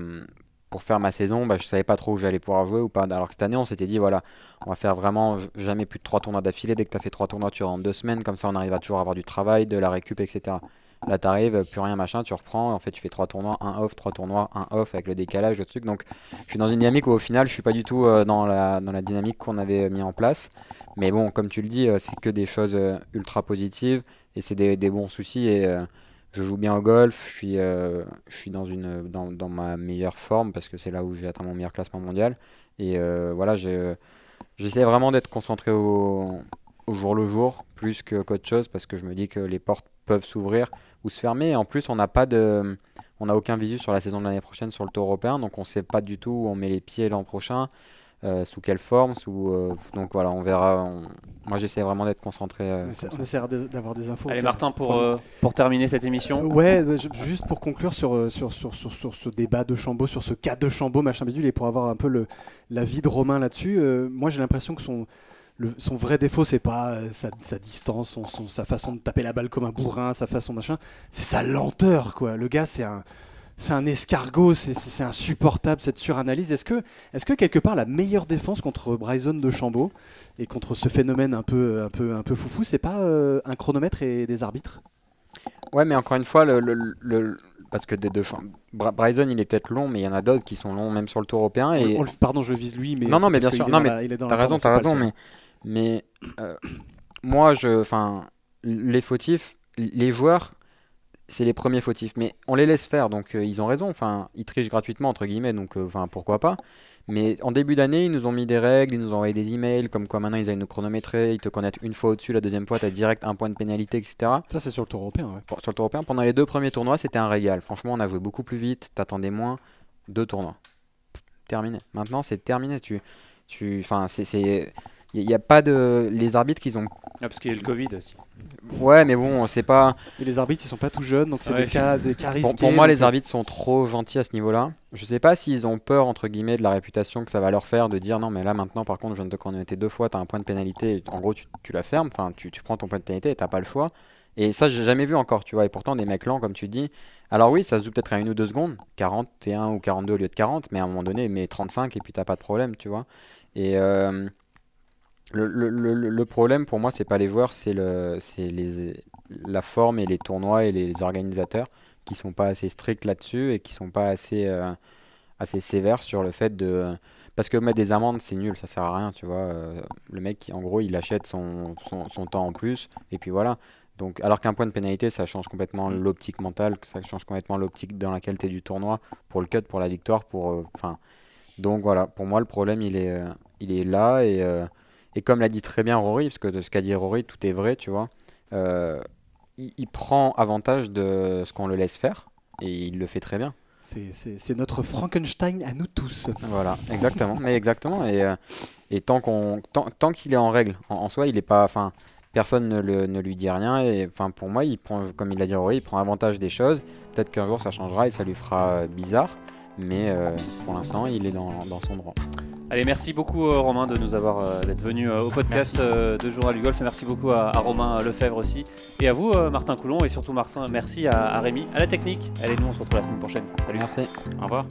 pour faire ma saison, bah, je savais pas trop où j'allais pouvoir jouer ou pas. Alors que cette année, on s'était dit voilà, on va faire vraiment jamais plus de trois tournois d'affilée. Dès que tu as fait trois tournois, tu rentres deux semaines, comme ça on arrive à toujours avoir du travail, de la récup, etc. Là, t'arrives, plus rien, machin, tu reprends. En fait, tu fais trois tournois, un off, trois tournois, un off avec le décalage, le truc. Donc, je suis dans une dynamique où au final, je suis pas du tout euh, dans, la, dynamique qu'on avait mis en place. Mais bon, comme tu le dis, euh, c'est que des choses euh, ultra positives et c'est des, bons soucis. Euh, je joue bien au golf, je suis, euh, je suis dans, une, dans, dans ma meilleure forme parce que c'est là où j'ai atteint mon meilleur classement mondial. Et euh, voilà, j'essaie vraiment d'être concentré au, jour le jour plus qu'autre chose parce que je me dis que les portes peuvent s'ouvrir ou se fermer. Et en plus, on n'a pas de, on n'a aucun visu sur la saison de l'année prochaine sur le tour européen, donc on sait pas du tout où on met les pieds l'an prochain, euh, sous quelle forme, sous, euh, donc voilà, on verra. on- Moi, j'essaie vraiment d'être concentré. euh, On essaiera d'avoir des infos. Allez Martin pour, euh, pour terminer cette émission. Ouais, euh, juste pour conclure sur, sur, sur, sur, sur ce débat de Chambaud, sur ce cas de Chambaud, machin bidule, et pour avoir un peu le, la vie de Romain là-dessus, euh, moi j'ai l'impression que son, le- son vrai défaut, c'est pas euh, sa, sa distance, son, son- sa façon de taper la balle comme un bourrin, sa façon machin, c'est sa lenteur, quoi. Le gars, c'est un. C'est un escargot, c'est- insupportable cette suranalyse. Est-ce que, est que quelque part la meilleure défense contre Bryson de Chambaud et contre ce phénomène un peu, un peu, un peu foufou, c'est pas euh, un chronomètre et des arbitres? Ouais, mais encore une fois, le, le- le- parce que des deux Bryson, il est peut-être long, mais il y en a d'autres qui sont longs même sur le tour européen. Et On le- pardon, je vise lui, mais Non, non, mais bien sûr. Non, mais la- il est dans T'as raison, t'as raison, mais euh, moi, je, enfin, les fautifs, les joueurs, c'est les premiers fautifs, mais on les laisse faire, donc euh, ils ont raison. Enfin, ils trichent gratuitement entre guillemets, donc euh, enfin pourquoi pas. Mais en début d'année, ils nous ont mis des règles, ils nous ont envoyé des emails, comme quoi maintenant ils allaient nous chronométrer, ils te connaissent une fois au-dessus, la deuxième fois, t'as direct un point de pénalité, etc. Ça, c'est sur le tour européen. ouais. Pour- sur le tour européen, pendant les deux premiers tournois, c'était un régal. Franchement, on a joué beaucoup plus vite, t'attendais moins. Deux tournois. Terminé. Maintenant, c'est terminé. Tu, tu, enfin, c'est, c'est, il n'y a pas de, les arbitres qu'ils ont. Ah, parce qu'il y a eu le Covid aussi. Ouais, mais bon, c'est pas. Et les arbitres, ils sont pas tout jeunes, donc c'est Ouais, des cas, des cas Pour, moi, donc, les arbitres sont trop gentils à ce niveau-là. Je sais pas s'ils ont peur entre guillemets de la réputation que ça va leur faire de dire non, mais là maintenant, par contre, je viens de te chronométrer deux fois, t'as un point de pénalité. En gros, tu, tu la fermes. Enfin, tu, tu prends ton point de pénalité et t'as pas le choix. Et ça, j'ai jamais vu encore, tu vois. Et pourtant, des mecs lents, comme tu dis. Alors oui, ça se joue peut-être à une ou deux secondes, 41 ou 42 au lieu de 40, mais à un moment donné, mais 35 et puis t'as pas de problème, tu vois. Et euh, le, le- problème pour moi, c'est pas les joueurs, c'est le, les, la forme et les tournois et les organisateurs qui sont pas assez stricts là-dessus et qui sont pas assez, euh, assez sévères sur le fait de. Parce que mettre des amendes, c'est nul, ça sert à rien, tu vois. Euh, le mec, en gros, il achète son, son, son temps en plus, et puis voilà. Donc, alors qu'un point de pénalité, ça change complètement l'optique mentale, ça change complètement l'optique dans la qualité du tournoi, pour le cut, pour la victoire, pour. euh, donc voilà, pour moi, le problème, il est, il est là, et, et comme l'a dit très bien Rory, parce que de ce qu'a dit Rory, tout est vrai, tu vois. euh, il, il prend avantage de ce qu'on le laisse faire, et il le fait très bien. C'est- notre Frankenstein à nous tous. Voilà, exactement, mais exactement. Et, euh, Et tant qu'on, tant, tant qu'il est en règle, en, en soi, il est pas, enfin, personne ne, le- ne lui dit rien. Et enfin, pour moi, il prend, comme il l'a dit, Rory, il prend avantage des choses. Peut-être qu'un jour ça changera et ça lui fera euh, bizarre. Mais euh, pour l'instant, il est dans, dans son droit. Allez, merci beaucoup euh, Romain de nous avoir euh, d'être venu euh, au podcast euh, de Journal du Golf. Et merci beaucoup à, à Romain Lefebvre aussi. Et à vous, euh, Martin Coulon, et surtout Martin, merci à, à Rémi, à la technique. Allez, nous on se retrouve la semaine prochaine. Salut. Merci. Au revoir.